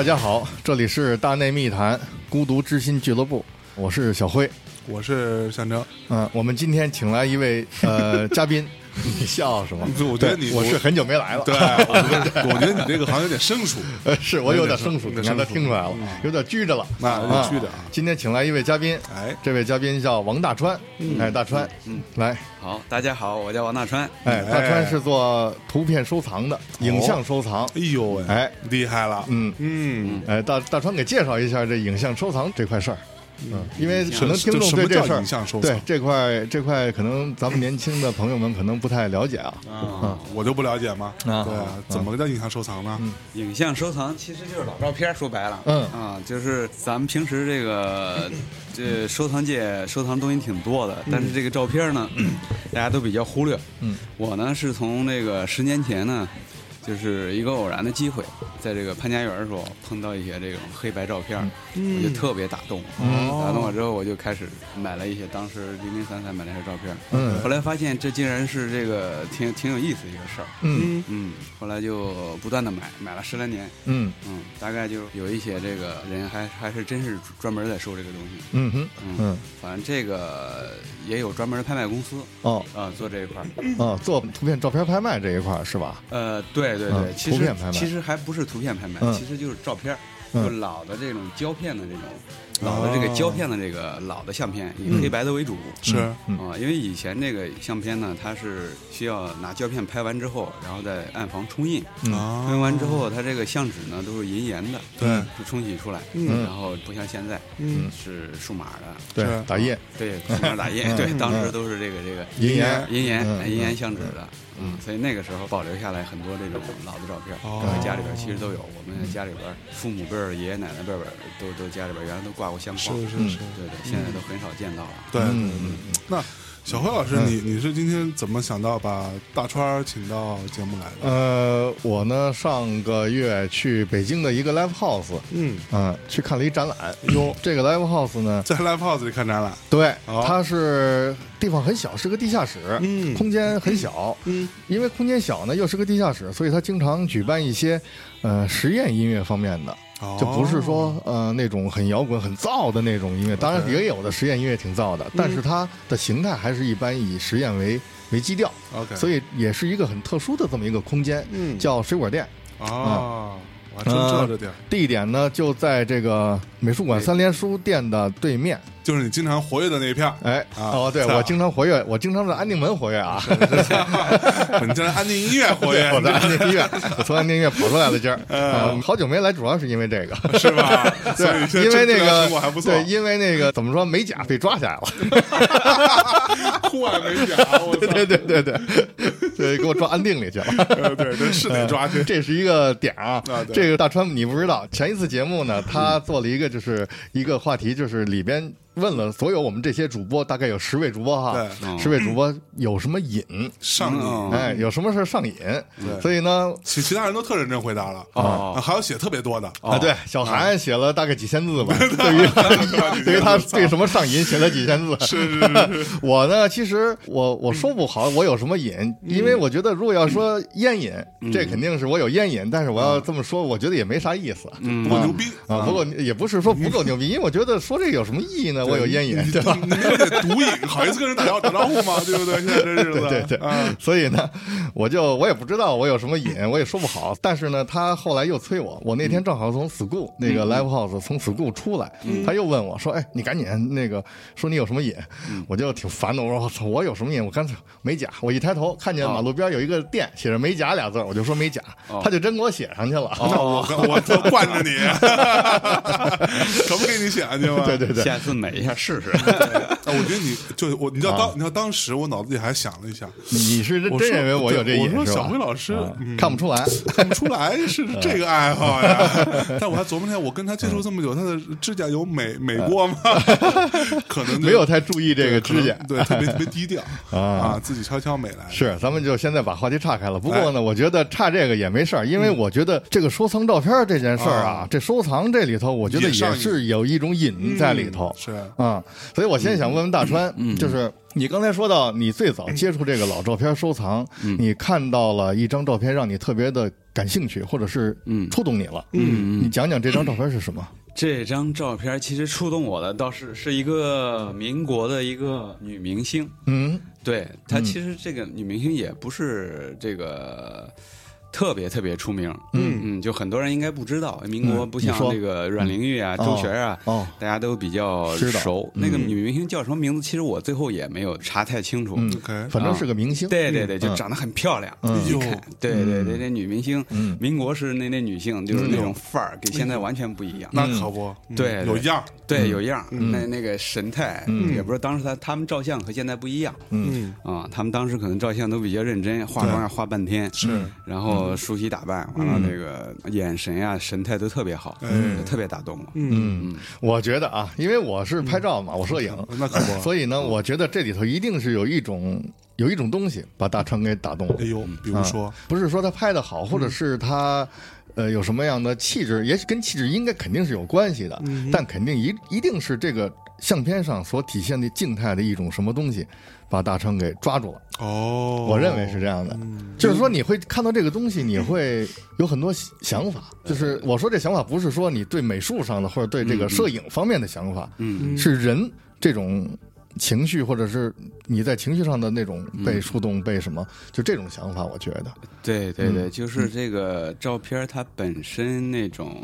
大家好，这里是大内密谈孤独之心俱乐部，我是小辉。我是象征，嗯，我们今天请来一位呃 嘉宾，你笑什么？我觉得你我是很久没来了，对，我觉得你这个好像有点生疏，呃，是我有点生疏，你看他听出来了，有点拘着了，那有点拘着啊。今天请来一位嘉宾，哎。这位嘉宾叫王大川，哎，大川，嗯。来，好，大家好，我叫王大川。哎，大川是做图片收藏的，影像收藏，哎呦喂，哎，厉害了，嗯，嗯，哎，大大川给介绍一下这影像收藏这块事儿。嗯，因为可能听众对这事儿影像收藏？对这块这块可能咱们年轻的朋友们可能不太了解啊。啊，我就不了解嘛，啊。对啊，怎么个叫影像收藏呢？影像收藏其实就是老照片，说白了，嗯。啊，就是咱们平时这个 这收藏界收藏东西挺多的，但是这个照片呢，大家都比较忽略。嗯，我呢是从那个十年前呢，就是一个偶然的机会，在这个潘家园的时候碰到一些这种黑白照片，我就特别打动。嗯打动我之后，我就开始买了一些当时零零散散买了一些照片。嗯后来发现这竟然是这个挺挺有意思的一个事儿。嗯嗯，后来就不断的买，买了十来年。嗯嗯，大概就有一些这个人还还是真是专门在收这个东西。嗯哼嗯嗯反正这个也有专门的拍卖公司哦啊、做这一块儿。哦，做图片照片拍卖这一块儿是吧？呃，对对对对，其实其实还不是图片拍卖，嗯。其实就是照片就老的这种胶片的这种，老的这个胶片的这个老的相片，以黑白的为主。是嗯。啊，因为以前这个相片呢，它是需要拿胶片拍完之后，然后再暗房冲印，冲印完之后，它这个相纸呢都是银盐的，对。就冲洗出来，嗯。然后不像现在，嗯。是数码的，对，打印对，数码打印，对，当时都是这个这个银盐银盐嗯银盐相纸的，嗯，所以那个时候保留下来很多这种老的照片，哦。然后家里边其实都有，我们家里边父母辈儿、爷爷奶奶辈儿都都家里边原来都挂过相框，是是是，对对，现在都很少见到了。对。那小辉老师，你你是今天怎么想到把大川请到节目来的？呃，我呢上个月去北京的一个 live house，嗯，嗯，去看了一展览。哟，这个 live house 呢，在 live house 里看展览，对，哦它是地方很小，是个地下室，嗯空间很小，嗯，因为空间小呢，又是个地下室，所以他经常举办一些呃实验音乐方面的，哦就不是说呃那种很摇滚、很燥的那种音乐，当然也有的实验音乐挺燥的，但是它的形态还是一般以实验为为基调，OK，所以也是一个很特殊的这么一个空间，嗯叫水果店。啊，我知道这地儿，地点呢就在这个美术馆三联书店的对面。就是你经常活跃的那一片儿。哎，啊哦，对我经常活跃，我经常在安定门活跃啊。你经常安定音乐活跃，我在安定音乐，我从安定音乐跑出来了，今儿，呃好久没来，主要是因为这个，嗯是吧？对，因为那个还不错，对，因为那个怎么说，美甲被抓起来了，酷爱美甲，我操！对对对对，对，给我抓安定里去了。呃对对，是得抓去。这是一个点啊这个大川你不知道，前一次节目呢，他做了一个就是一个话题，就是里边问了所有我们这些主播，大概有十位主播哈，对。十位主播有什么瘾，上瘾，嗯。哎，有什么事上瘾，对。所以呢，其其他人都特认真回答了。哦啊，还有写特别多的，啊，对，小韩写了大概几千字吧，对。于 对于他对什么上瘾写了几千字。是是 是。是，我呢，其实我我说不好我有什么瘾，因为我觉得如果要说烟瘾，这肯定是我有烟瘾，但是我要这么说，我觉得也没啥意思。不够牛逼。啊，不过也不是说不够牛逼，因为我觉得说这有什么意义呢？我有烟瘾，对吧？毒瘾，好意思跟人打招打招呼吗？对不对？现在这日子，对对所以呢，我就我也不知道我有什么瘾，我也说不好。但是呢，他后来又催我，我那天正好从 school 那个 live house 从 school 出来，他又问我说：“哎，你赶紧那个说你有什么瘾？”我就挺烦的，我说：“我操，我有什么瘾？我干脆美甲。”我一抬头看见马路边有一个店写着“美甲”俩字，我就说美甲，他就真给我写上去了。那我我都惯着你，可不给你写上去吗？对对对，下次美一下试试。啊 我觉得你就我，你知道啊当你知道当时我脑子里还想了一下，你是真真认为我有这对瘾是吧我说小辉？老师 看不出来，看不出来是这个爱好呀。但我还琢磨天，我跟他接触这么久，他的指甲有美美过吗？可能没有太注意这个指甲。对，特别特别低调啊啊，自己悄悄美来的。是，咱们就现在把话题岔开了。不过哎呢，我觉得岔这个也没事儿，因为我觉得这个收藏照片这件事儿啊啊，这收藏这里头，我觉得也是有一种瘾在里头。是啊，所以我现在想问问问大川，就是你刚才说到你最早接触这个老照片收藏，你看到了一张照片让你特别的感兴趣，或者是触动你了，嗯。你讲讲这张照片是什么？这张照片其实触动我的倒是是一个民国的一个女明星，嗯。对她其实这个女明星也不是这个。特别特别出名，嗯。嗯，就很多人应该不知道，民国不像那个阮玲玉啊、周璇啊，哦大家都比较熟。那个女明星叫什么名字？其实我最后也没有查太清楚。反正是个明星，对对对，就嗯长得很漂亮，嗯。一看，对对对，那女明星嗯，民国是那那女性就是那种范儿，跟现在完全不一样。那可不，嗯。对有样儿，对，有样儿，那那个神态，也不是当时他他们照相和现在不一样。嗯，啊，他们当时可能照相都比较认真，化妆要化半天，是，然后梳洗打扮，完了那个眼神呀、神态都特别好，嗯特别打动我。嗯，我觉得啊，因为我是拍照嘛，我摄影，那可不，所以呢，我觉得这里头一定是有一种有一种东西把大川给打动了。哎。呦，比如说？啊，不是说他拍的好，或者是他。呃，有什么样的气质？也许跟气质应该肯定是有关系的，但肯定一一定是这个相片上所体现的静态的一种什么东西，把大成给抓住了。哦，我认为是这样的，就是说你会看到这个东西，你会有很多想法。就是我说这想法不是说你对美术上的或者对这个摄影方面的想法，嗯。是人这种情绪或者是你在情绪上的那种被触动、被什么，就这种想法，我觉得，对对对，就是这个照片它本身那种，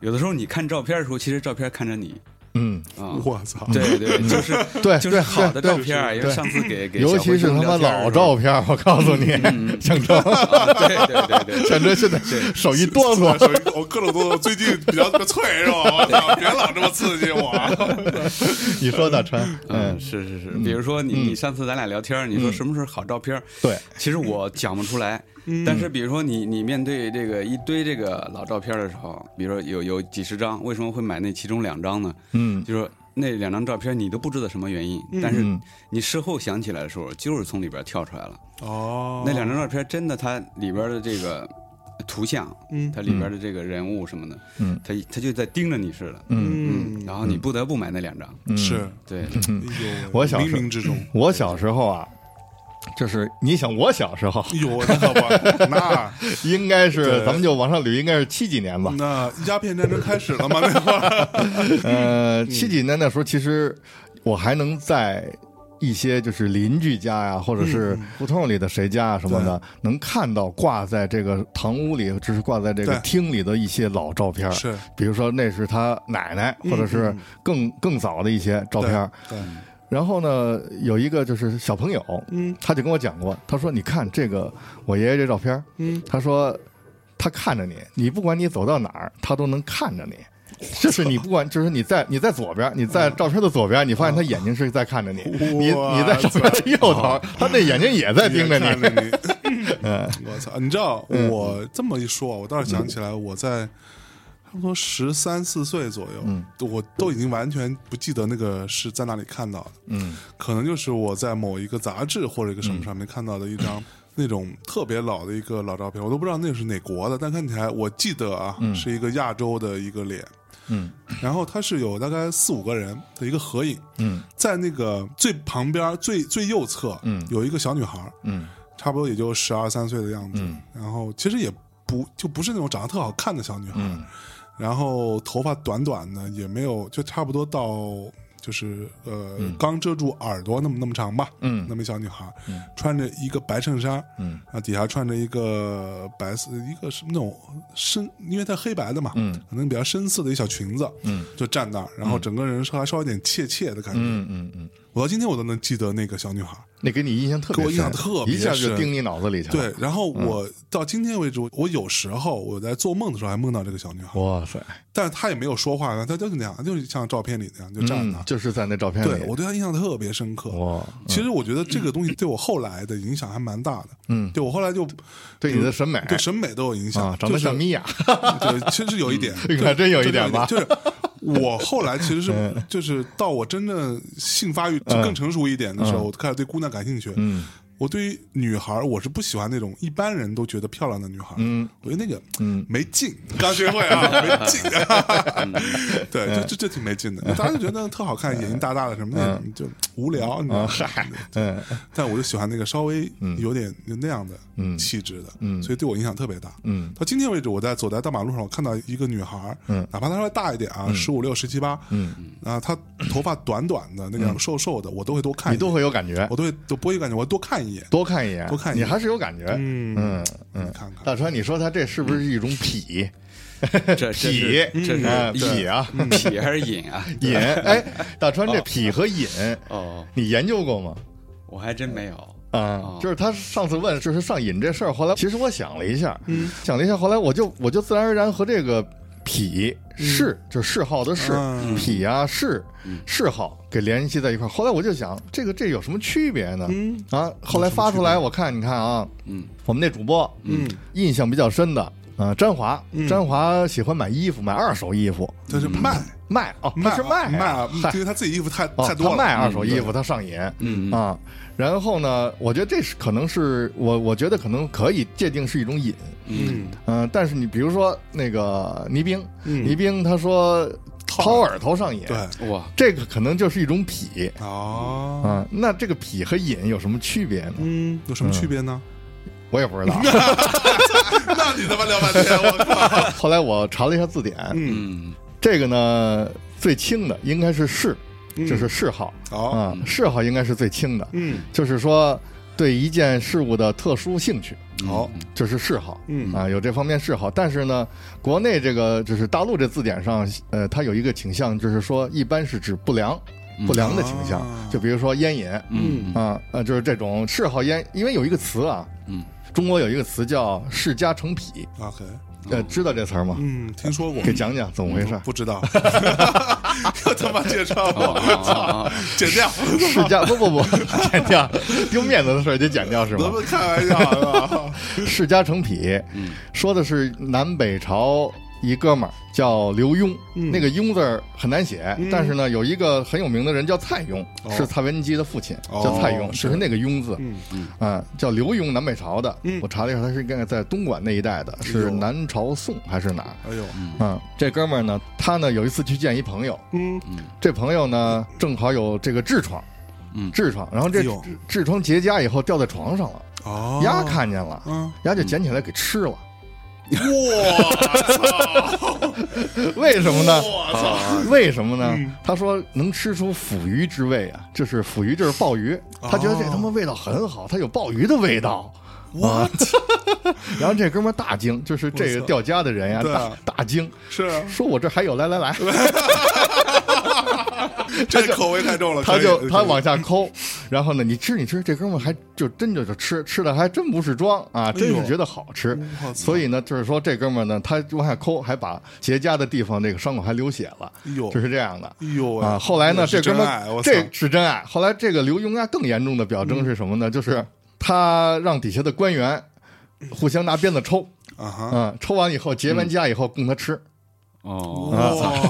有的时候你看照片的时候，其实照片看着你嗯，啊。我操，对 对，就是对就是好的照片啊，因为上次给给尤其是他妈老照片，片，我告诉你，象征，对对对对，象征现在手一哆嗦，所以我各种哆嗦最近比较脆是吧？我操，别老这么刺激我。你说大川，嗯嗯，，是是是，比如说你你上次咱俩聊天，你说什么是好照片？对，其实我讲不出来。但是比如说你你面对这个一堆这个老照片的时候，比如说有有几十张，为什么会买那其中两张呢？嗯。就说那两张照片你都不知道什么原因，但是你事后想起来的时候，就是从里边跳出来了。哦，那两张照片真的，它里边的这个图像，嗯。它里边的这个人物什么的，嗯，它它就在盯着你似的，嗯，嗯，然后你不得不买那两张。是，对，我小时候冥冥之中，我小时候啊，就是你想我小时候，哎呦，那可不，那应该是咱们就往上捋，应该是七几年吧。那鸦片战争开始了吗？那会儿，呃，七几年那时候，其实我还能在一些就是邻居家呀，或者是胡同里的谁家啊什么的，能看到挂在这个堂屋里，只是挂在这个厅里的一些老照片。是，比如说那是他奶奶，或者是更更早的一些照片。对，然后呢，有一个就是小朋友，嗯。他就跟我讲过，他说：“你看这个我爷爷这照片，嗯，他说他看着你，你不管你走到哪儿，他都能看着你。就是你不管，就是你在你在左边，你在照片的左边，你发现他眼睛是在看着你；你你在照片的右头，他那眼睛也在盯着你。我操！你知道我这么一说，我倒是想起来，我在差不多十三四岁左右，嗯。我都已经完全不记得那个是在哪里看到的，嗯。可能就是我在某一个杂志或者一个什么上面看到的一张。那种特别老的一个老照片，我都不知道那是哪国的，但看起来我记得啊，是一个亚洲的一个脸，嗯。然后它是有大概四五个人的一个合影，嗯。在那个最旁边最最右侧，嗯。有一个小女孩，嗯。差不多也就十二三岁的样子，然后其实也不就不是那种长得特好看的小女孩，嗯然后头发短短的，也没有就差不多到就是呃、刚遮住耳朵那么那么长吧，嗯。那么一小女孩，穿着一个白衬衫，嗯。啊底下穿着一个白色一个是那种深，因为它黑白的嘛，嗯可能比较深色的一小裙子，嗯。就站那儿，然后整个人稍还稍微有点怯怯的感觉。嗯嗯嗯，我到今天我都能记得那个小女孩，那给你印象特别给我印象深特别一下就深钉你脑子里去了。对，，然后我到今天为止，我有时候我在做梦的时候还梦到这个小女孩，哇塞，但是她也没有说话，她就是那样，就是像照片里那样就站那儿。嗯就是在那照片里。对我对她印象特别深刻。哇，其实我觉得这个东西对我后来的影响还蛮大的。嗯，对我后来就对你的审美对审美都有影响啊，长得像米娅。对，其实有一点，你看真有一点吧就是我后来其实是 就是到我真正性发育就更成熟一点的时候，我开始对姑娘感兴趣。嗯。我对于女孩，我是不喜欢那种一般人都觉得漂亮的女孩。嗯，我觉得那个嗯。没劲，刚学会啊，没劲。对，就这这挺没劲的。大家就觉得特好看，眼睛大大的什么的，就无聊，你知道吗？嗨，嗯。但我就喜欢那个稍微有点那样的气质的，嗯。所以对我影响特别大。嗯。到今天为止，我在走在大马路上，我看到一个女孩，嗯。哪怕她稍微大一点啊，十五六、十七八，嗯，啊，她头发短短的那样瘦瘦的，我都会多看你都会有感觉。我，都会都不会感觉，我多看一眼，多看一眼，多看一眼。你还是有感觉。嗯嗯嗯，看看，大川，你说他这是不是一种痞？这这痞这是痞啊，痞还是瘾啊？瘾。哎，大川这痞和瘾，哦，你研究过吗？我还真没有。啊哦，就是他上次问就是上瘾这事儿，后来其实我想了一下，嗯，想了一下，后来我就我就自然而然和这个痞嗜就是嗜好的嗜，嗯痞啊嗜嗜好给联系在一块儿。后来我就想，这个这有什么区别呢？嗯啊，后来发出来，我看你看啊，嗯，我们那主播嗯，印象比较深的。啊，詹华，嗯詹华喜欢买衣服，买二手衣服，他是卖卖哦，他是卖卖因为他自己衣服太哦太多了，他卖二手嗯衣服，他上瘾，嗯啊。然后呢，我觉得这是可能是我，我觉得可能可以界定是一种瘾，嗯嗯、但是你比如说那个倪兵，嗯倪兵他说掏耳朵上瘾，对哇，这个可能就是一种癖哦，啊、那这个癖和瘾有什么区别呢？嗯，有什么区别呢？我也不知道。那你他妈聊半天，我靠，后来我查了一下字典，嗯，嗯这个呢最轻的应该是嗜，就是嗜好好，啊，嗜好应该是最轻的，嗯，就是说对一件事物的特殊兴趣。好，就是嗜好，嗯。啊，有这方面嗜好，但是呢，国内这个就是大陆这字典上，呃，它有一个倾向，就是说一般是指不良、不良的倾向，啊就比如说烟瘾，嗯。啊，呃，就是这种嗜好烟，因为有一个词啊，嗯，中国有一个词叫世家成癖，，OK，呃，知道这词儿吗？嗯，听说过，给讲讲怎么回事？不知道，又他妈介绍哦我，哦哦哦剪掉，世家不不不，剪掉，丢面子的事儿得剪掉是吗？咱们开玩笑的，世家成癖，嗯。说的是南北朝一哥们儿叫刘墉，嗯那个墉字儿很难写，嗯但是呢，有一个很有名的人叫蔡邕，哦是蔡文姬的父亲，哦叫蔡邕，是就是那个墉字，嗯啊，叫刘墉，南北朝的。嗯我查了一下，他是应该在东莞那一带的，是南朝宋还是哪儿？哎呦，嗯，这哥们儿呢，他呢有一次去见一朋友，嗯这朋友呢正好有这个痔疮，嗯痔疮，然后这痔疮结痂以后掉在床上了，哦，丫看见了，嗯，丫就捡起来给吃了。我操，为什么呢？我操，为什么呢？嗯。他说能吃出腐鱼之味啊，就是腐鱼就是鲍鱼，他觉得这他妈味道很好，它有鲍鱼的味道。我操 然后这哥们儿大惊，就是这个掉家的人呀，大大惊，是啊，说我这还有，来来来，这口味太重了，他就他往下抠，然后呢，你吃你吃，这哥们儿还就真就就吃，吃的还真不是装啊，真是觉得好吃。所以呢，就是说这哥们儿呢，他往下抠，还把结痂的地方这个伤口还流血了就是这样的。哎呦啊，后来呢，这哥们这是真爱。后来这个刘墉啊，更严重的表征是什么呢？就是他让底下的官员互相拿鞭子抽，啊哈，啊，抽完以后结完痂以后供他吃。哦，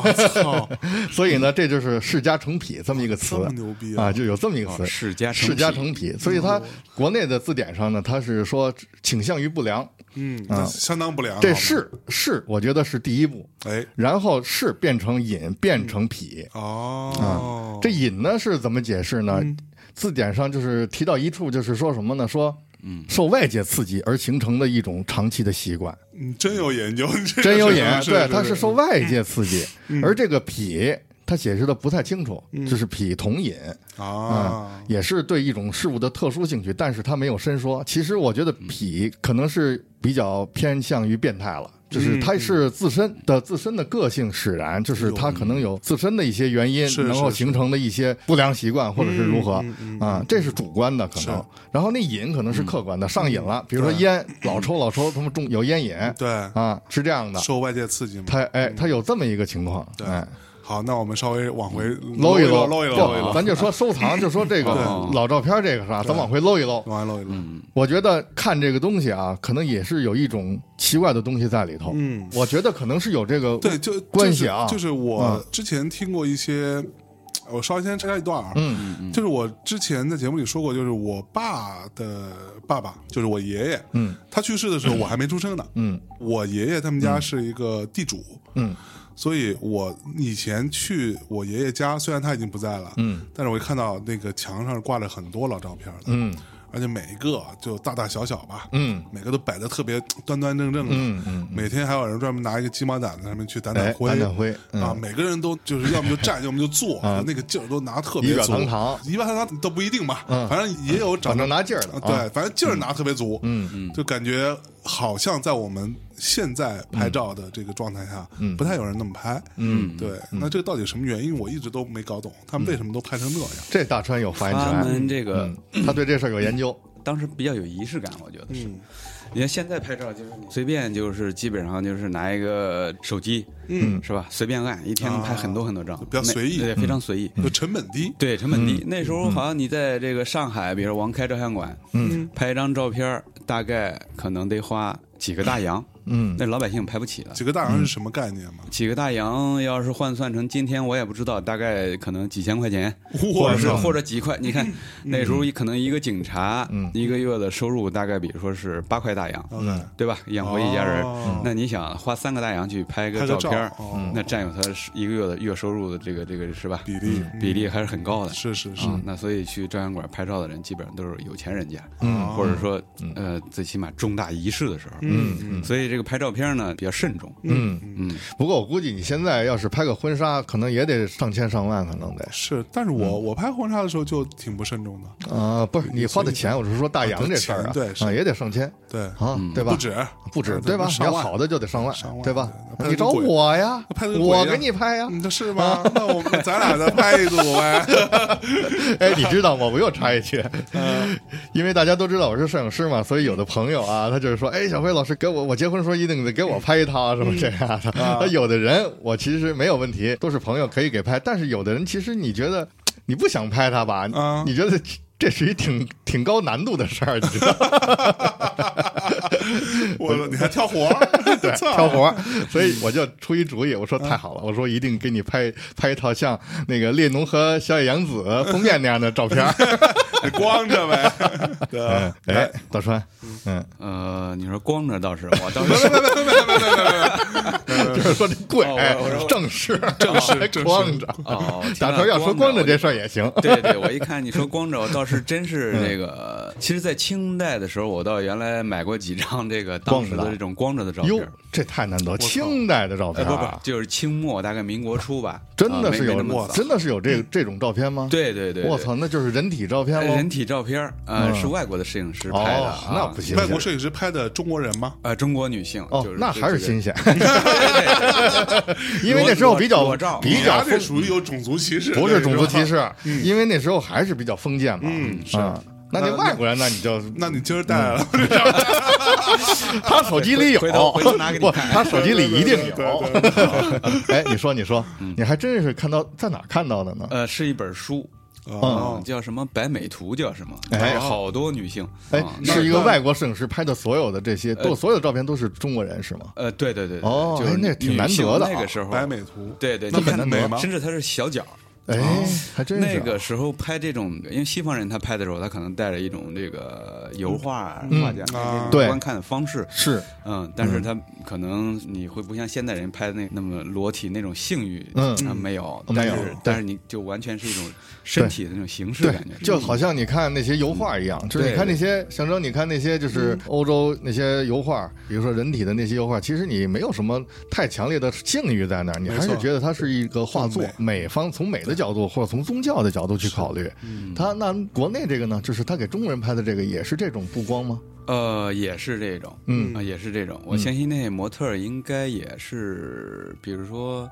我操，所以呢，这就是世家成癖这么一个词。这么牛逼啊，就有这么一个词。世家成世家癖成癖，所以它国内的字典上呢，它是说倾向于不良。嗯，那相当不良，这是是，我觉得是第一步，哎。然后是变成隐，变成癖。哦，这隐呢是怎么解释呢？嗯。字典上就是提到一处，就是说什么呢？说，嗯。受外界刺激而形成的一种长期的习惯，嗯真有研究，真有瘾。是对，它是是受外界刺激，嗯。而这个痞，它解释的不太清楚，就是脾同瘾啊，也是对一种事物的特殊兴趣，但是他没有深说。其实我觉得脾可能是比较偏向于变态了。就是嗯它是自身的自身的个性使然，就是他可能有自身的一些原因，是能够形成的一些不良习惯，或者是如何啊，这是主观的可能。然后那瘾可能是客观的，上瘾了，比如说烟，老抽老抽，他们中有烟瘾对，啊，是这样的。受外界刺激嘛，他哎，他有这么一个情况，对哎，好，那我们稍微往回搂一搂，搂一搂，咱就说收藏，就说这个老照片这个是吧，咱往回搂一搂。往回搂一搂，我觉得看这个东西啊，可能也是有一种奇怪的东西在里头。嗯。我觉得可能是有这个对，就关系啊。就是我之前听过一些。我稍微先插一段啊，嗯。就是我之前在节目里说过，就是我爸的爸爸，就是我爷爷，嗯。他去世的时候我还没出生呢。嗯。我爷爷他们家是一个地主，嗯。所以我以前去我爷爷家，虽然他已经不在了，嗯。但是我会看到那个墙上挂着很多老照片的，嗯而且每一个就大大小小吧，嗯每个都摆的特别端端正正的，嗯嗯，每天还有人专门拿一个鸡毛掸子上面去掸哎掸，灰，掸掸灰嗯啊，每个人都就是要么就站，要么就坐，啊那个劲儿都拿特别足，堂堂仪表堂堂都不一定吧，嗯反正也有长反正拿劲儿的对，反正劲儿拿特别足，嗯嗯就感觉好像在我们现在拍照的这个状态下，嗯。不太有人那么拍，嗯，对，那这个到底什么原因，我一直都没搞懂，他们为什么都拍成那样？这大川有发言他权，们这个嗯，他对这事儿有研究，当时比较有仪式感，我觉得是。嗯。你看现在拍照就是你随便就是基本上就是拿一个手机，嗯，是吧？随便按，一天能拍很多很多张，比较随意。对，非常随意。就成本低，对，成本低。那时候好像你在这个上海，比如说王开照相馆，嗯。拍一张照片，大概可能得花几个大洋，嗯。那老百姓拍不起了。几个大洋是什么概念嘛？几个大洋要是换算成今天，我也不知道，大概可能几千块钱，或者是或者几块。你看那时候可能一个警察嗯。一个月的收入大概，比如说是八块大洋，对吧？养活一家人。哦，那你想花三个大洋去拍个照照片那占有他一个月的月收入的这个这个是吧？比例比例还是很高的。是是是，啊，那所以去照相馆拍照的人基本上都是有钱人家，嗯。或者说呃，最起码重大仪式的时候，嗯嗯所以这个拍照片呢比较慎重。嗯。嗯，不过我估计你现在要是拍个婚纱，可能也得上千上万，可能得是，但是我我拍婚纱的时候就挺不慎重的，啊，不是你花的钱，我是说大洋这事儿啊，啊对啊也得上千对，啊，对吧？不止不止啊对吧？你要好的就得上万上，万对吧对？你找我呀我给你拍呀。是吗？那我们咱俩再拍一组呗。哎，你知道吗？我又插一句，嗯因为大家都知道我是摄影师嘛，所以有的朋友啊，他就是说，哎，小辉老师给我，我结婚时候一定得给我拍一套啊，什么这样的。那有的人我其实没有问题，都是朋友可以给拍，但是有的人其实你觉得你不想拍他吧嗯？你觉得这是一挺挺高难度的事儿，你知道吗？我说你还挑活儿？对，挑活儿，所以我就出一主意，我说太好了，我说一定给你拍拍一套像那个列侬和小野洋子封面那样的照片 光着呗。对嗯，哎，大川，嗯，呃，你说光着倒是，我倒是就是说这贵哦，我我说正式正式正式光着。哦，大川要说光着这事儿也行。对对，我一看你说光着，我倒是真是那个。其实，在清代的时候，我倒原来买过几张这个当时的这种光着的照片。哟片。，这太难得，清代的照哎，不不片啊，，就是清末，大概民国初吧。真的是有没那么真的是有这这种照片吗？，对对对，对。我操，那就是人体照片喽。呃人体照片儿，呃，嗯。是外国的摄影师拍的哦，那不行啊外国摄影师拍的中国人吗？呃，中国女性哦就是，那还是新鲜，因为那时候比较裸照。比较这属于有种族歧视，不是种族歧视，因为那时候还是比较封建嘛。嗯是。啊，那就外国人，那你就那你今儿带来了，他手机里有，回头回头拿给你不，看他手机里一定有。哎，你说你说，你还真是看到在哪儿看到的呢？呃，是一本书，哦嗯，叫什么《白美图》，叫什么？哎好多女性，哎啊，是一个外国摄影师拍的，所有的这些都所有的照片都是中国人是吗？呃，对对对，哦就是哎那挺难得的那个时候，白美图，对对，那很难得甚至它是小脚。哎，还真是那个时候拍这种，因为西方人他拍的时候，他可能带着一种这个油画嗯画家对。观看的方式，是。嗯，但是他可能你会不像现代人拍的那那么裸体那种性欲，嗯。啊没有，没有但是但是你就完全是一种身体的那种形式对感觉，，就好像你看那些油画一样，就是你看那些象征，你看那些就是欧洲那些油画，比如说人体的那些油画，其实你没有什么太强烈的性欲在那儿，你还是觉得它是一个画作更，美方从美的角度或者从宗教的角度去考虑。他那国内这个呢，就是他给中国人拍的这个也是这种布光吗？呃，也是这种，嗯啊，也是这种。我相信那些模特应该也是，比如说，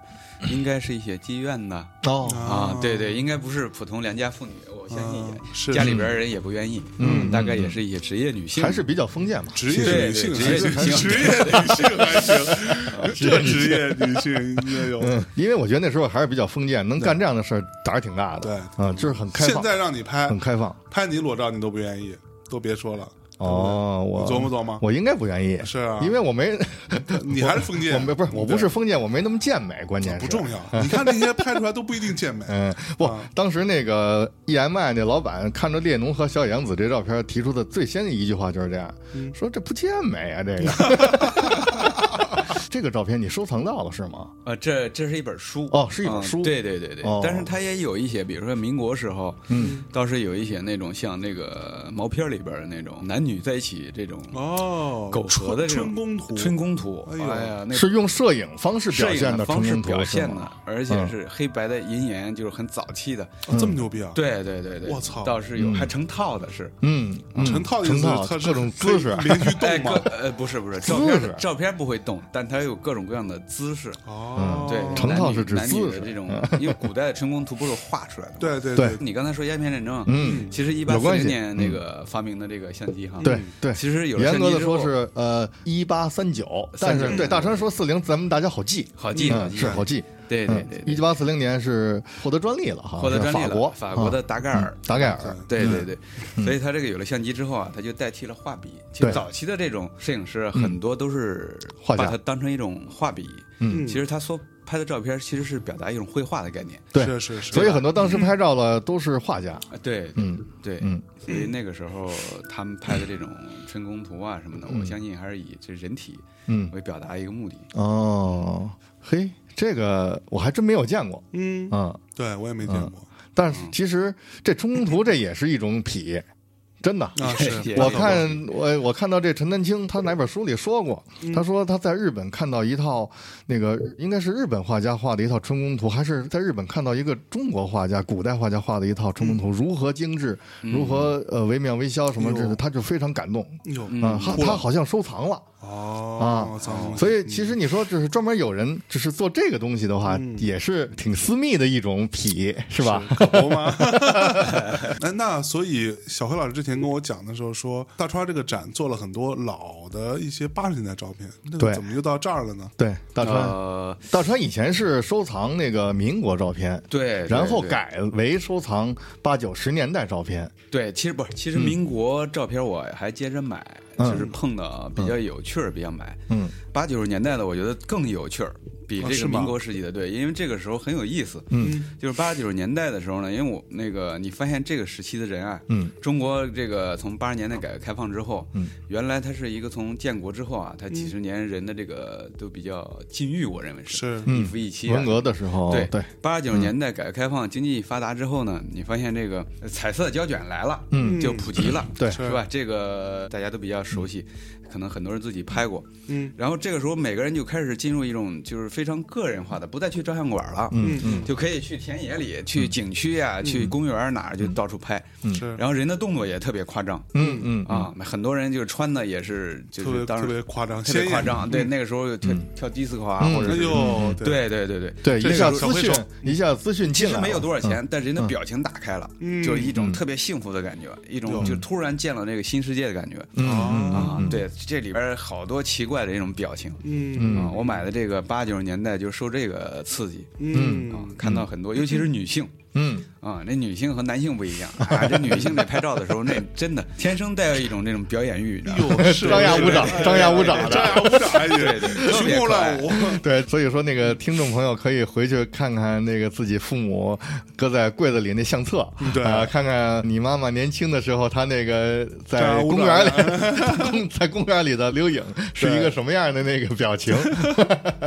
应该是一些妓院的哦，啊，对对，应该不是普通良家妇女，我相信啊也是家里边人也不愿意，嗯大概也是一些职业女性，还是比较封建嘛。职业女性职业女性职业女性还行，这职业女性也有。嗯，因为我觉得那时候还是比较封建，能干这样的事儿胆儿挺大的。对啊，就是很开放，现在让你拍很开放。拍你裸照，你都不愿意，都别说了。哦，我琢磨琢磨我应该不愿意，是啊。因为我没，你还是封建，我没不是我不是封建，我没那么健美，关键是。不重要。你看那些拍出来都不一定健美，嗯，不啊，当时那个 EMI 那老板看着列侬和小野洋子这照片，提出的最先的一句话就是这样，嗯。说这不健美啊，这个。这个照片你收藏到了是吗？呃，这这是一本书哦是一本书嗯对对对对，哦但是它也有一些，比如说民国时候，嗯，倒是有一些那种像那个毛片里边的那种男女在一起这种哦，苟合的这种春宫图，春宫图，哎呀，那是用摄影方式表摄影现的方式表现的，而且嗯是黑白的银盐，就是很早期的。哦这么牛逼啊！对对对对，我操倒是有，还成套的是。嗯，嗯成套的成套各种姿势，连续哎，动吗？呃不是不是，姿照片势照片不会动，但它有各种各样的姿势。哦，对，成套是指男女的这种，因为古代的春宫图不是画出来的吗？对对对你刚才说鸦片战争，嗯，其实一八四零年那个发明的这个相机哈，对对，其实有严格的说是呃一八三九，但是对大川说四零，咱们大家好记，好记，是好记。对对对一九八四零年是获得专利了哈，获得专利了法国法国的啊。达盖尔。嗯达盖尔，对对对，所以他这个有了相机之后啊，他就代替了画笔。其实早期的这种摄影师很多都是画家。把它当成一种画笔。嗯。其实他所拍的照片其实是表达一种绘画的概念。对。是是是，所以很多当时拍照的都是画家，啊，对，嗯。对，嗯。所以那个时候他们拍的这种春宫图啊什么的，我相信还是以这人体嗯。为表达一个目的。哦，嘿，这个我还真没有见过。嗯，啊。对我也没见过。但是其实这春宫图这也是一种痞，真的。啊，是。我看我我看到这陈丹青他哪本书里说过，他说他在日本看到一套那个应该是日本画家画的一套春宫图，还是在日本看到一个中国画家古代画家画的一套春宫图，如何精致，如何呃惟妙惟肖什么之类的，他就非常感动。有啊，他他好像收藏了。哦，啊所以其实你说，就是专门有人就是做这个东西的话，也是挺私密的一种癖，是吧？可不吗？哎，那所以小黑老师之前跟我讲的时候说，大川这个展做了很多老的一些八十年代照片，那个对怎么又到这儿了呢？对，大川，呃，大川以前是收藏那个民国照片，对，对然后改为收藏八九十年代照片。对，其实不是，其实民国照片我还接着买，嗯就是碰的比较有趣儿，比较买。嗯。八九十年代的我觉得更有趣儿，比这个民国时期的对，因为这个时候很有意思。嗯。就是八九十年代的时候呢，因为我那个你发现这个时期的人啊，嗯。中国这个从八十年代改革开放之后，嗯，原来它是一个从建国之后啊，它几十年人的这个都比较禁欲，我认为是是。一夫一妻啊。文革的时候，对对，八九十年代改革开放、经济发达之后呢，你发现这个呃彩色胶卷来了，嗯。就普及了，对。是吧？这个大家都比较熟悉，可能很多人自己拍过。嗯，然后这个时候每个人就开始进入一种就是非常个人化的，不再去照相馆了，嗯嗯。就可以去田野里、去景区呀、去公园哪儿就到处拍。是。然后人的动作也特别夸张。嗯嗯啊，很多人就穿的也是就特别特是当时别夸张，特别夸张。对，那个时候跳跳迪斯科啊，嗯。或者哎呦，对。对对对。对，一下资手，一下资讯进来了，其实没有多少钱，嗯。但人的表情打开了，嗯。就是一种特别幸福的感觉，一种就突然见了那个新世界的感觉。嗯啊，啊，对，这里边好多奇怪的这种表情。嗯。啊！我买的这个八九十年代就受这个刺激。嗯。啊，看到很多，尤其是女性嗯啊，那女性和男性不一样啊，这女性在拍照的时候，那真的天生带有一种那种表演欲，你知道吗？哟，是 张牙舞爪张牙舞爪的 张牙舞爪，对对对群魔乱舞，对，所以说那个听众朋友可以回去看看那个自己父母搁在柜子里那相册，对啊，看看你妈妈年轻的时候，她那个在公园里，公在公园里的留影是一个什么样的那个表情？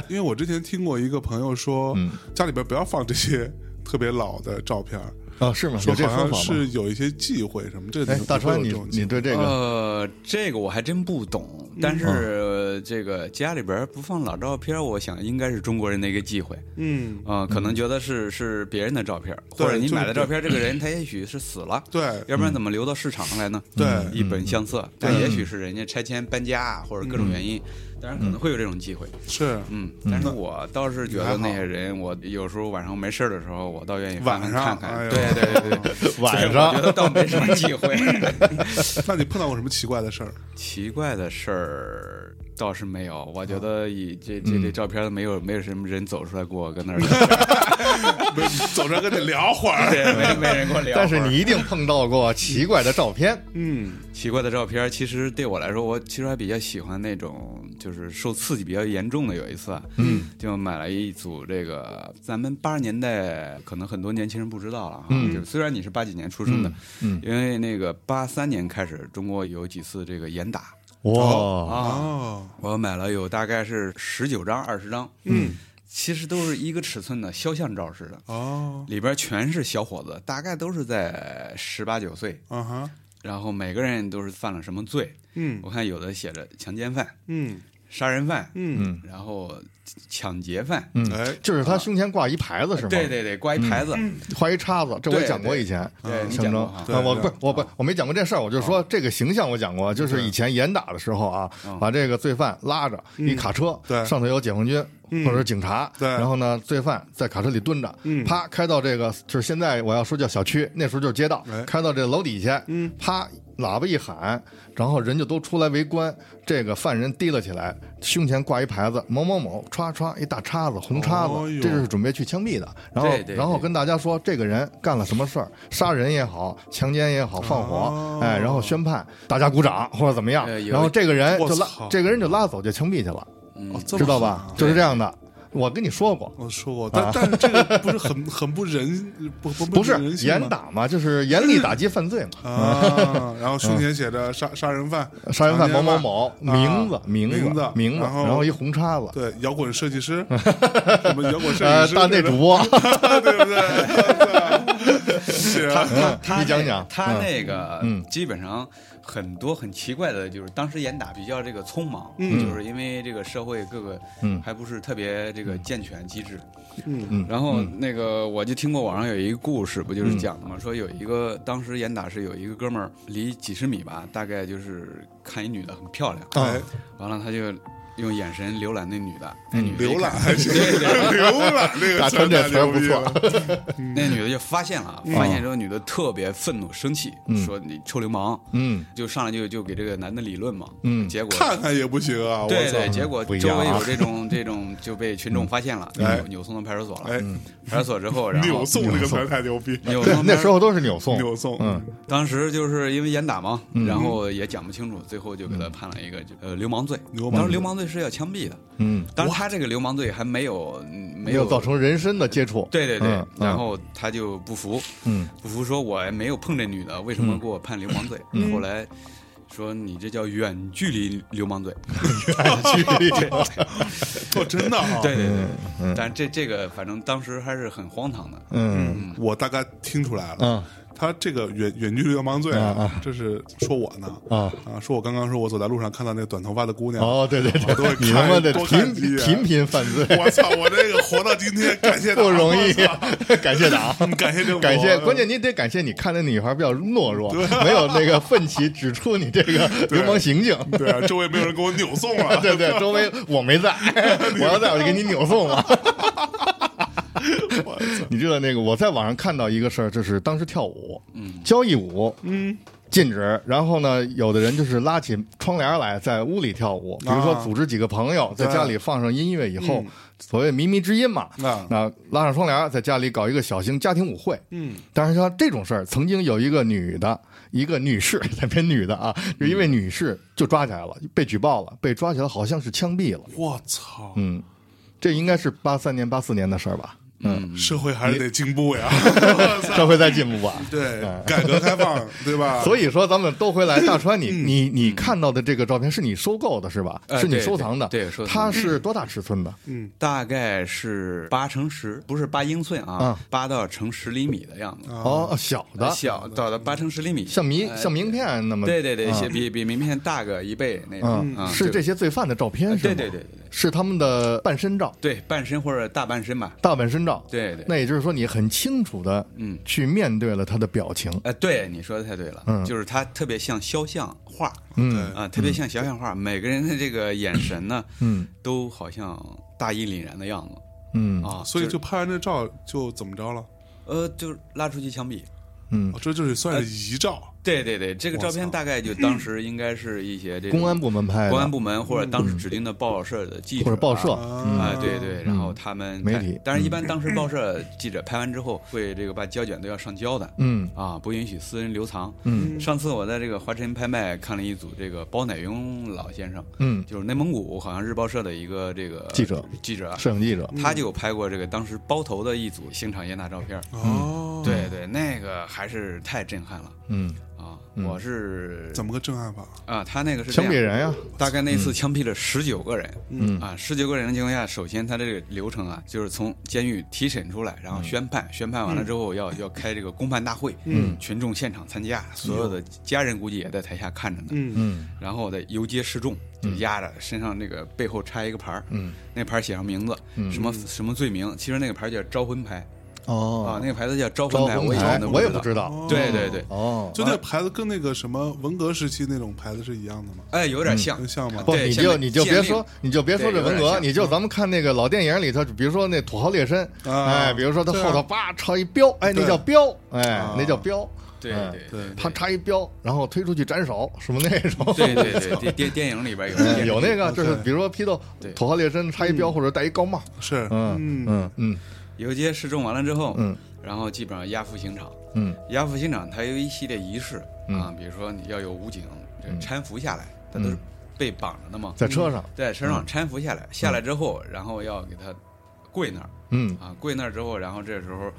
因为我之前听过一个朋友说，嗯家里边不要放这些特别老的照片啊，哦，是吗？说好像说法？是有一些忌讳什么。这个哎，大川，你你对这个，呃，这个我还真不懂，但是、呃这个家里边不放老照片，我想应该是中国人的一个忌讳。嗯，啊、可能觉得是是别人的照片，或者你买的照片，这个人 他也许是死了，对要不然怎么流到市场上来呢？对一本相册，但也许是人家拆迁搬家啊，或者各种原因，当然可能会有这种机会，是嗯，但是我倒是觉得那些人，我有时候晚上没事儿的时候，我倒愿意晚上看看。对对对 晚上觉得倒没什么机会。那你碰到过什么奇怪的事儿？奇怪的事儿倒是没有，我觉得以这这嗯这照片没有没有什么人走出来跟我跟那儿，不是走出来跟你聊会儿。对，没没人跟我聊。但是你一定碰到过奇怪的照片，嗯奇怪的照片，其实对我来说，我其实还比较喜欢那种就是受刺激比较严重的。有一次，啊嗯，就买了一组这个，咱们八十年代可能很多年轻人不知道了哈。嗯就是虽然你是八几年出生的，嗯因为那个八三年开始，中国有几次这个严打哇，啊，哦我买了有大概是十九张、二十张，嗯其实都是一个尺寸的肖像照似的。哦里边全是小伙子，大概都是在十八九岁，嗯哼然后每个人都是犯了什么罪？嗯我看有的写着强奸犯、嗯杀人犯，嗯。然后抢劫犯，嗯。哎，就是他胸前挂一牌子是吗？对，对对，挂一牌子，画一叉子，这我讲过以前。对你象征讲过啊，我不是我不我没讲过这事儿，我就说这个形象我讲过，就是以前严打的时候啊，把这个罪犯拉着一卡车，对。上头有解放军或者是警察，对。然后呢，罪犯在卡车里蹲着，嗯。啪开到这个就是现在我要说叫小区，那时候就是街道哎，开到这楼底下，嗯。啪喇叭一喊，然后人就都出来围观，这个犯人提了起来，胸前挂一牌子某某某，歘歘一大叉子红叉子哦，呦。这是准备去枪毙的，然后对对对。然后跟大家说这个人干了什么事儿，杀人也好，强奸也好，放火，哦。哎，然后宣判，大家鼓掌或者怎么样呃，有。然后这个人就拉我操。这个人就拉走就枪毙去了，嗯哦，这么知道吧？就是这样的，我跟你说过。我说过，但但是这个不是很 很不人不不不是人性吗？严打嘛，就是严厉打击犯罪嘛。啊，然后胸前写着杀杀人犯、杀人犯某某强奸某，犯名字啊名名字名字，然后然后一红叉子，对摇滚设计师，什么摇滚设呃，计师，大内主播，对不对？是啊。他他你讲讲他嗯。那个，嗯。基本上很多很奇怪的，就是当时严打比较这个匆忙，嗯。就是因为这个社会各个嗯。还不是特别这个健全机制。嗯。嗯。然后那个我就听过网上有一个故事，不就是讲的嘛，说有一个当时严打是有一个哥们儿离几十米吧，大概就是看一女的很漂亮，完了他就用眼神浏览那女的，那女的浏览还行，对对浏览那个大川这词儿不错。错，那女的就发现了，发现之后女的特别愤怒生气，说你臭流氓，嗯。就上来就就给这个男的理论嘛，嗯。结果看看也不行啊！对对，结果周围有这种 这种就被群众发现了，哎扭扭送到派出所了。哎，派出所之后，然后扭送这个词儿太牛逼，对扭送，那时候都是扭送，扭送，嗯，当时就是因为严打嘛，然后也讲不清楚，最后就给他判了一个就呃流氓罪。流氓罪。当时流氓罪是要枪毙的，嗯，当然他这个流氓罪还没有嗯没有造。成人身的接触，对对对嗯，然后他就不服，嗯不服说我没有碰这女的，为什么给我判流氓罪？后来说你这叫远距离流氓罪。哦，真的啊，对对对，但这这个反正当时还是很荒唐的。嗯我大概听出来了，嗯他这个远远距离流氓罪啊啊，这是说我呢啊。啊，说我刚刚说我走在路上看到那个短头发的姑娘，哦，对对我都你他妈的频频频犯罪，我操，我这个活到今天，感谢 不容易。感谢党，感谢政府，感谢，关键你得感谢你看那女孩比较懦弱，没有那个奋起指出你这个流氓行径。对啊，周围没有人给我扭送了，对对，周围我没在，我要在我就给你扭送了。我操，你知道那个我在网上看到一个事儿，就是当时跳舞，嗯，交谊舞嗯。禁止，然后呢，有的人就是拉起窗帘来在屋里跳舞，比如说啊组织几个朋友在家里放上音乐以后嗯，所谓靡靡之音嘛，啊。那拉上窗帘在家里搞一个小型家庭舞会。嗯。但是像这种事儿，曾经有一个女的，一个女士，咱别女的啊，有一位女士就抓起来了，被举报了，被抓起来好像是枪毙了。我操，嗯，这应该是八三年、八四年的事儿吧？嗯，社会还是得进步呀，社会在进步吧？对，改革开放，对吧？所以说，咱们都回来，大川你，你你看到的这个照片是你收购的是吧？是你收藏的？对对收藏的它是多大尺寸的？嗯大概是八乘十，不是八英寸啊啊，八到乘十厘米的样子，哦，小的，小到的八乘十厘米，像名呃像名片那么？对对对，啊比比名片大个一倍那种是这些罪犯的照片是吗？对对对对对，是他们的半身照，对，半身或者大半身吧。大半身照。对对，那也就是说，你很清楚的嗯，去面对了他的表情。哎，对，你说的太对了，嗯。就是他特别像肖像画嗯。啊，特别像肖像画，每个人的这个眼神呢，嗯。都好像大义凛然的样子嗯。啊，所以就拍完这照就怎么着了？呃，就拉出去枪毙。嗯。哦，这就是算是遗照。对对对，这个照片大概就当时应该是一些这种公安部门拍的，公安部门或者当时指定的报社的记者或者报社，啊。对对，然后他们媒体。但是一般当时报社记者拍完之后会这个把胶卷都要上交的。嗯。啊，不允许私人留藏。嗯。上次我在这个华晨拍卖看了一组这个包乃雍老先生，嗯，就是内蒙古好像日报社的一个这个记者。记者，摄影记者，他就有拍过这个当时包头的一组刑场严打照片。儿。哦，对对，那个还是太震撼了。嗯，啊！我是怎么个震撼法？啊，他那个是枪毙人呀，大概那次枪毙了十九个人，嗯。啊，十九个人的情况下，首先他的这个流程啊，就是从监狱提审出来，然后宣判，宣判完了之后要要开这个公判大会，嗯，群众现场参加，所有的家人估计也在台下看着呢，嗯。嗯。然后再游街示众，就压着身上那个背后插一个牌儿，嗯，那牌儿写上名字，什么什么罪名，其实那个牌儿叫招魂牌啊，哦，那个牌子叫招招魂牌，我以前我也不知道，对对对，哦，就那个牌子跟那个什么文革时期那种牌子是一样的吗？哎，有点像，像吗？不，对你就你就别说，你就别说这文革，你就咱们看那个老电影里头，比如说那土豪劣绅，啊哎，比如说他后头叭插一标，哎，那叫标，哎啊，那叫标，对哎对对他插一标，然后推出去斩首，什么那种，对对对，电电电影里边有嗯有那个，就是比如说批斗土豪劣绅插一标或者戴一高帽，是，嗯。嗯嗯游街示众完了之后，嗯。然后基本上押赴刑场。嗯。押赴刑场，它有一系列仪式嗯。啊，比如说你要有武警这搀扶下来，它都是被绑着的嘛，在车上，在车上搀扶下来，下来之后，然后要给他跪那儿。嗯。啊，跪那儿之后，然后这时候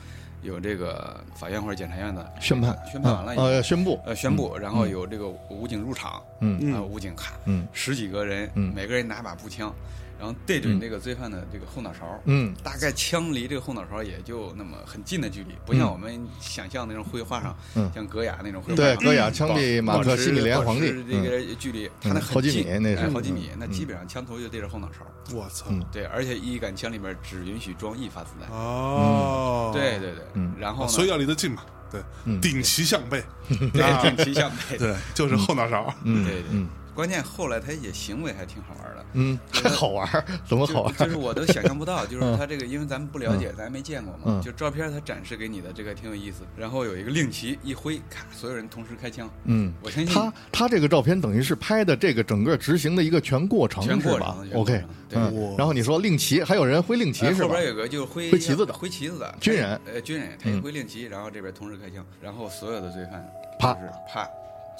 有这个法院或者检察院的宣判，宣判完了以后啊呃，宣布，呃宣布，然后有这个武警入场，嗯。啊，武警咔嗯。十几个人，嗯。每个人拿把步枪，然后对准这个罪犯的这个后脑勺，嗯大概枪离这个后脑勺也就那么很近的距离，不像我们想象那种绘画上，嗯像戈雅那种绘画上，对戈雅枪毙马克西米连皇帝这个距离，他那很好几近米那是哎好几米，那基本上枪头就对着后脑勺。我操！嗯对，而且一杆枪里面只允许装一发子弹。哦，对对对，嗯然后，所以要离得近嘛。对，嗯顶旗向背，对顶旗向背。对，就是后脑勺。嗯对对嗯关键后来他也行为还挺好玩的。嗯，还好玩，怎么好玩？就就是我都想象不到，就是他这个，因为咱们不了解，咱没见过嘛嗯，就照片他展示给你的这个挺有意思。然后有一个令旗一挥，咔，所有人同时开枪。嗯，我相信他他这个照片等于是拍的这个整个执行的一个全过程全过是吧程？OK，对嗯，然后你说令旗，还有人挥令旗是吧哎后边？有个就是挥挥旗子的挥旗子的军人，呃，军人他一嗯挥令旗，然后这边同时开枪，然后所有的罪犯啪就是啪，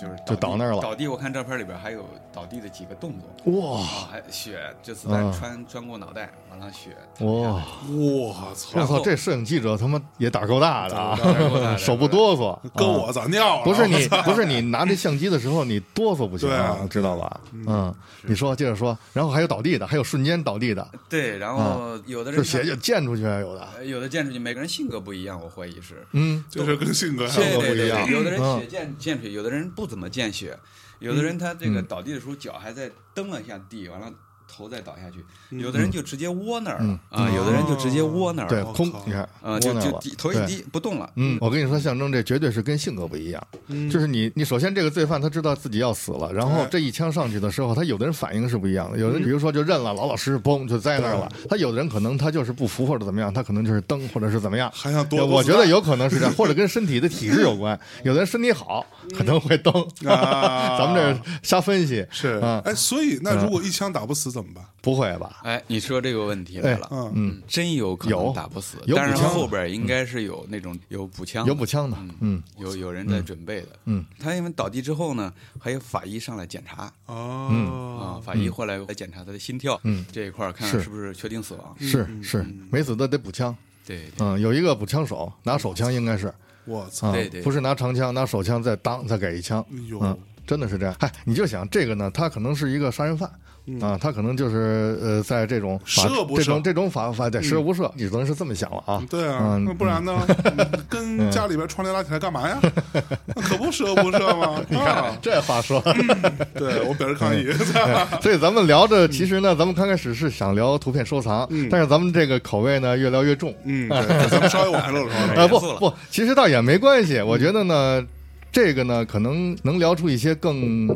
就是就倒那儿了倒地，我看照片里边还有倒地的几个动作。哇啊，还血就子弹啊穿穿过脑袋，完了血哇！我操我操！这摄影记者他妈也胆儿够大的啊 手不哆嗦。搁啊我咋尿了？不是你，不是你拿这相机的时候，你哆嗦不行啊知道吧？嗯，你说接着说，然后还有倒地的，还有瞬间倒地的，对，然后有的人这血就溅出去啊，有的。呃有的溅出去，每个人性格不一样，我怀疑是。嗯，就是跟性格还对有对对不一样，有的人嗯血溅溅出去，有的人不怎么见血，有的人他这个倒地的时候脚还在蹬了一下地，完了头再倒下去，有的人就直接窝那儿了啊，有的人就直接窝那儿对，空，你看，啊，就窝那了就低头一低不动了。嗯，我跟你说，象征这绝对是跟性格不一样。就是你，你首先这个罪犯他知道自己要死了，然后这一枪上去的时候，他有的人反应是不一样的，有的人比如说就认了，老老实实嘣就栽那儿了。他有的人可能他就是不服或者怎么样，他可能就是蹬或者是怎么样。还想多我觉得有可能是这样，或者跟身体的体质有关。有的人身体好，可能会蹬。啊。咱们这瞎分析是啊，哎，所以那如果一枪打不死怎么办？不会吧？哎，你说这个问题来了，嗯。嗯，真有可能打不死，有但是后边应该是有那种有补枪，有补枪的，嗯有有人在准备的。嗯，他因为倒地之后呢，还有法医上来检查。哦。啊，哦，法医后来来检查他的心跳，嗯。这一块儿看是。是不是确定死亡。是是，没死的得补枪。对对。嗯，有一个补枪手拿手枪，应该是。我操！啊对对，不是拿长枪，拿手枪再当再给一枪。嗯，真的是这样。嗨，你就想这个呢，他可能是一个杀人犯，啊，他可能就是呃，在这种法十恶不赦这种这种法法对十恶不赦，你只能是这么想了啊。对啊，嗯那不然呢？跟家里边窗帘拉起来干嘛呀？那可不十恶不赦吗？你看啊，这话说，对我表示抗议。所以咱们聊着，其实呢，咱们刚开始是想聊图片收藏，但是咱们这个口味呢越聊越重。嗯，对，咱们稍微往下漏了啊，不不，其实倒也没关系。我觉得呢，这个呢，可能能聊出一些更。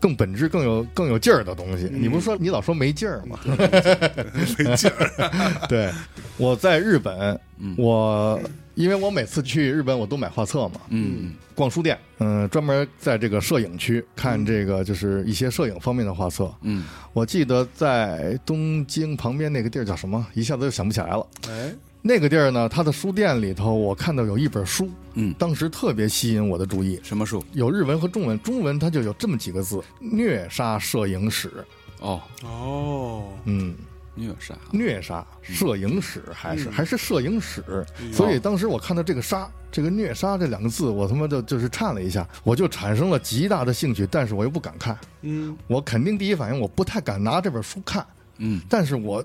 更本质、更有更有劲儿的东西，你不是说你老说没劲儿吗？没劲儿。对，我在日本，我因为我每次去日本我都买画册嘛，嗯逛书店，嗯、专门在这个摄影区看这个就是一些摄影方面的画册。嗯我记得在东京旁边那个地儿叫什么，一下子就想不起来了。哎，那个地儿呢，它的书店里头，我看到有一本书，嗯，当时特别吸引我的注意，什么书？有日文和中文，中文它就有这么几个字：虐杀摄影史。哦，哦，嗯，虐杀。虐杀摄影史还是、嗯。还是摄影史，呦所以当时我看到这个“杀”这个“虐杀”这两个字，我他妈就就是颤了一下，我就产生了极大的兴趣，但是我又不敢看，嗯。我肯定第一反应我不太敢拿这本书看，嗯。但是我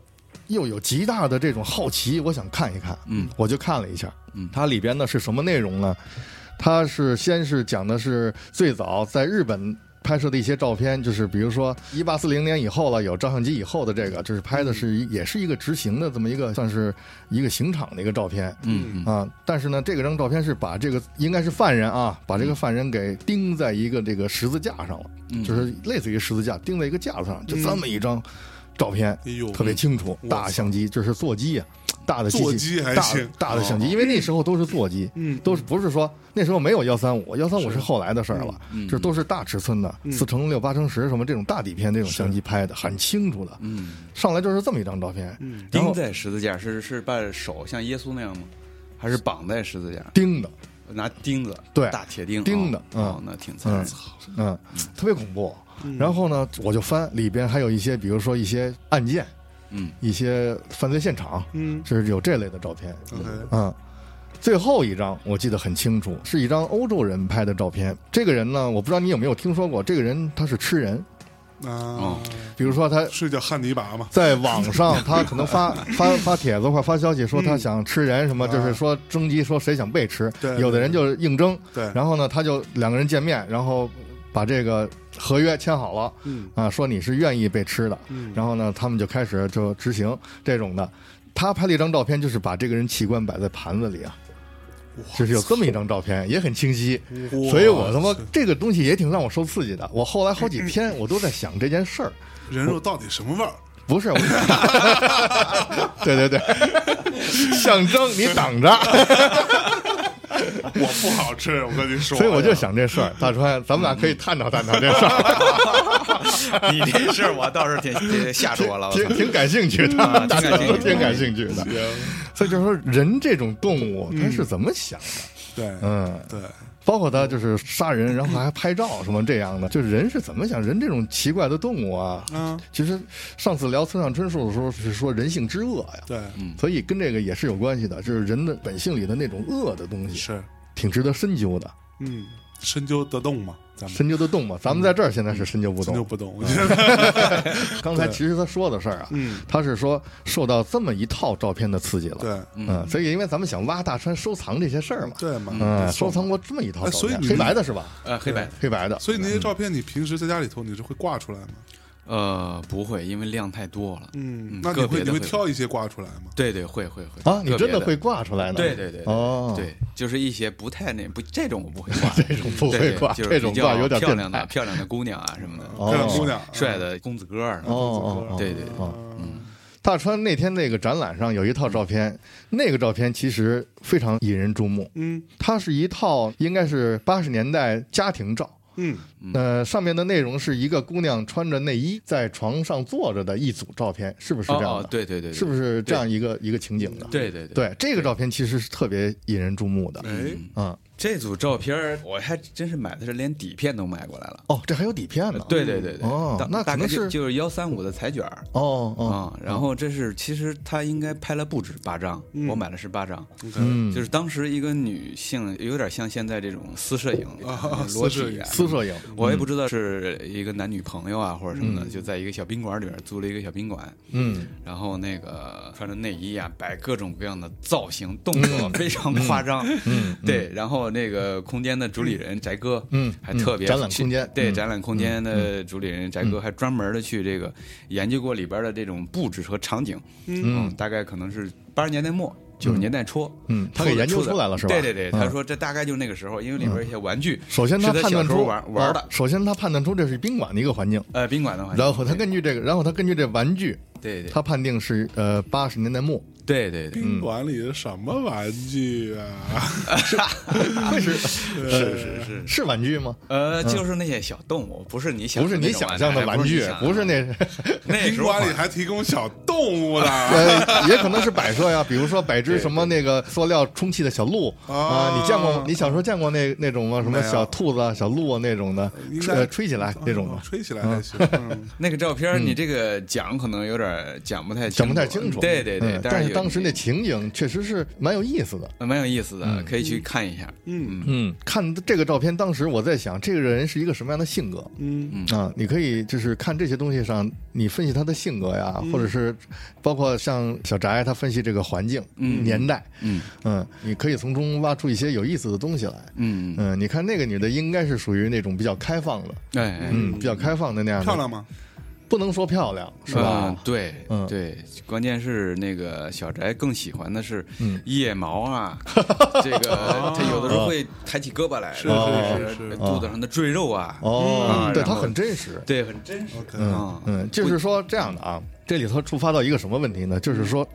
又有极大的这种好奇，我想看一看，嗯，我就看了一下，嗯。它里边呢是什么内容呢？它是先是讲的是最早在日本拍摄的一些照片，就是比如说一八四零年以后了，有照相机以后的这个，就是拍的是也是一个执行的这么一个算是一个刑场的一个照片。嗯。嗯。啊，但是呢，这个张照片是把这个应该是犯人啊，把这个犯人给钉在一个这个十字架上了，嗯。就是类似于十字架钉在一个架子上，就这么一张照片，哎呦，特别清楚，大相机，这是座机啊，大的座机还大行。大的相机，哦因为那时候都是座机，嗯都是不是说那时候没有幺三五，幺三五是。后来的事儿了，嗯这都是大尺寸的，四乘六、八乘十什么这种大底片这种相机拍的，很清楚的。嗯，上来就是这么一张照片，嗯。然后钉在十字架是是把手像耶稣那样吗？还是绑在十字架？钉的，拿钉子，对大铁钉。钉的嗯。那挺惨。嗯。嗯，特别恐怖。然后呢，我就翻里边还有一些，比如说一些案件，嗯。一些犯罪现场，嗯。就是有这类的照片。，OK，嗯，最后一张我记得很清楚，是一张欧洲人拍的照片。这个人呢，我不知道你有没有听说过，这个人他是吃人，啊，比如说他是叫汉尼拔吗？在网上，他可能发 发发帖子或者发消息说他想吃人什么，啊就是说征集说谁想被吃。对，有的人就应征，对，然后呢他就两个人见面，然后把这个合约签好了。嗯啊，说你是愿意被吃的，嗯然后呢，他们就开始就执行这种的。他拍了一张照片，就是把这个人器官摆在盘子里啊，就是有这么一张照片，也很清晰。所以我他妈这个东西也挺让我受刺激的。我后来好几天我都在想这件事儿，人肉到底什么味儿？不是，我 对对对，象征你等着，我不好吃，我跟你说。所以我就想这事儿。大川，咱们俩可以探讨探讨这事儿，你这事儿我倒是挺挺吓着我了。挺挺感兴趣的，啊 大川挺感兴趣都挺感兴趣的。所以就是说，人这种动物他是怎么想的？对嗯，对，包括他就是杀人，然后还拍照什么这样的，就是人是怎么想？人这种奇怪的动物啊，嗯，其实上次聊村上春树的时候是说人性之恶呀，对，所以跟这个也是有关系的，就是人的本性里的那种恶的东西，是，挺值得深究的，嗯，深究得动吗？咱们。深究得动吗？咱们在这儿现在是深究不动。深究不动，我觉得，刚才其实他说的事儿啊，嗯，他是说受到这么一套照片的刺激了，对。嗯，所以因为咱们想挖大川收藏这些事儿嘛，对嘛，嗯，收藏过这么一套照片，哎所以你黑白的是吧？呃，黑白黑白的，所以那些照片你平时在家里头你是会挂出来吗？呃不会，因为量太多了。嗯嗯，那你会你会挑一些挂出来吗？对对，会会会。啊，你真的会挂出来呢？对对对对。哦，对，就是一些不太那不这种我不会挂，这种不会挂就是这种比较挂有点漂亮的漂亮的姑娘啊什么的，哦。漂亮姑娘，帅的公子哥儿什么的。哦哦哦，对对对。哦。嗯，大川那天那个展览上有一套照片，那个照片其实非常引人注目。嗯。它是一套应该是八十年代家庭照，嗯。呃，上面的内容是一个姑娘穿着内衣在床上坐着的一组照片，是不是这样哦哦的？，对对对，对。是不是这样一个一个情景的？对对对，对，这个照片其实是特别引人注目的。哎，嗯，这组照片儿我还真是买的是连底片都买过来了。哦，这还有底片呢。对对对对，哦大大概那可能是就是幺三五的彩卷儿哦哦，啊。然后这是其实他应该拍了不止八张，我买的是八张。嗯，就是当时一个女性，有点像现在这种私摄影、私摄影体啊，私摄影，我也不知道是一个男女朋友啊或者什么的，就在一个小宾馆里边租了一个小宾馆，嗯然后那个穿着内衣啊，摆各种各样的造型动作，非常夸张。嗯，对，然后那个空间的主理人翟哥，嗯还特别嗯展览空间对，嗯展览空间的主理人翟哥还专门的去这个研究过里边的这种布置和场景，嗯，大概可能是八十年代末。九十年代初，嗯他给研究出来了是吧？对对对，嗯。他说这大概就是那个时候，因为里边一些玩具，首先他判断出玩玩的哦，首先他判断出这是宾馆的一个环境，呃，宾馆的环境。然后他根据这个，然后他根据这玩具，对对。他判定是呃八十年代末，对对对，宾馆里的什么玩具啊？会 是是 是是，是玩具吗？呃，就是那些小动物，不是你想不是你想象的玩具，不是那，那宾馆里还提供小动物呢。呃，也可能是摆设呀，比如说摆只什么那个塑料充气的小鹿啊，你见过？你小时候见过那那种吗？什么小兔子啊、小鹿啊那种的吹起来那种哦的。吹起来还行。嗯那个照片，你这个讲可能有点讲不太讲不太清楚，对对对嗯，但是有当时那情景确实是蛮有意思的。呃蛮有意思的，可以去看一下。嗯。嗯，看这个照片，当时我在想，这个人是一个什么样的性格？嗯。啊，你可以就是看这些东西上，你分析他的性格呀，或者是包括像小翟他分析这个环境、年代，嗯。嗯，你可以从中挖出一些有意思的东西来。嗯，嗯，你看那个女的应该是属于那种比较开放的，哎哎，嗯，比较开放的那样的，漂亮吗？不能说漂亮是吧？嗯？对，嗯。对，关键是那个小翟更喜欢的是嗯。腋毛啊，这个他有的时候会抬起胳膊来，是是是是。肚子上的赘肉啊，哦啊，对，他很真实。对，很真实。啊，嗯，就是说这样的啊，这里头触发到一个什么问题呢？就是说，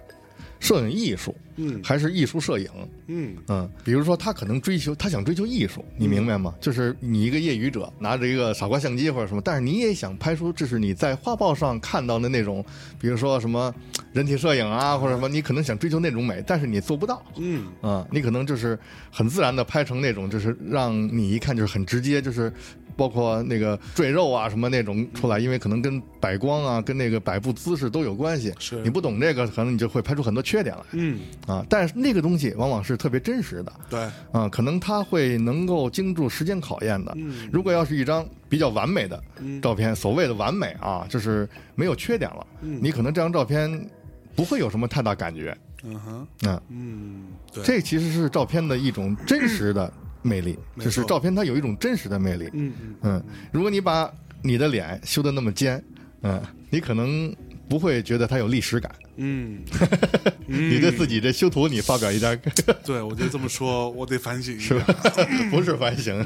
摄影艺术嗯还是艺术摄影？嗯嗯，比如说他可能追求，他想追求艺术，你明白吗？就是你一个业余者拿着一个傻瓜相机或者什么，但是你也想拍出这是你在画报上看到的那种，比如说什么人体摄影啊或者什么，你可能想追求那种美，但是你做不到。嗯啊、你可能就是很自然的拍成那种，就是让你一看就是很直接，就是包括那个赘肉啊什么那种出来，因为可能跟摆光啊、跟那个摆布姿势都有关系。是。你不懂这个，可能你就会拍出很多缺点来嗯，啊。但是那个东西往往是特别真实的。对，啊，可能它会能够经住时间考验的。嗯。如果要是一张比较完美的嗯。照片，所谓的完美啊，就是没有缺点了，你可能这张照片不会有什么太大感觉。嗯哼，嗯，嗯，对，这其实是照片的一种真实的魅力，就是照片它有一种真实的魅力。嗯嗯嗯，如果你把你的脸修的那么尖，嗯，你可能不会觉得它有历史感。嗯，你对自己这修图，你发表一张，对我就这么说，我得反省一下。不是反省，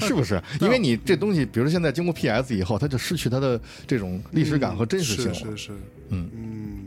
是不是？因为你这东西，比如现在经过 PS 以后，它就失去它的这种历史感和真实性了。是是是，嗯嗯。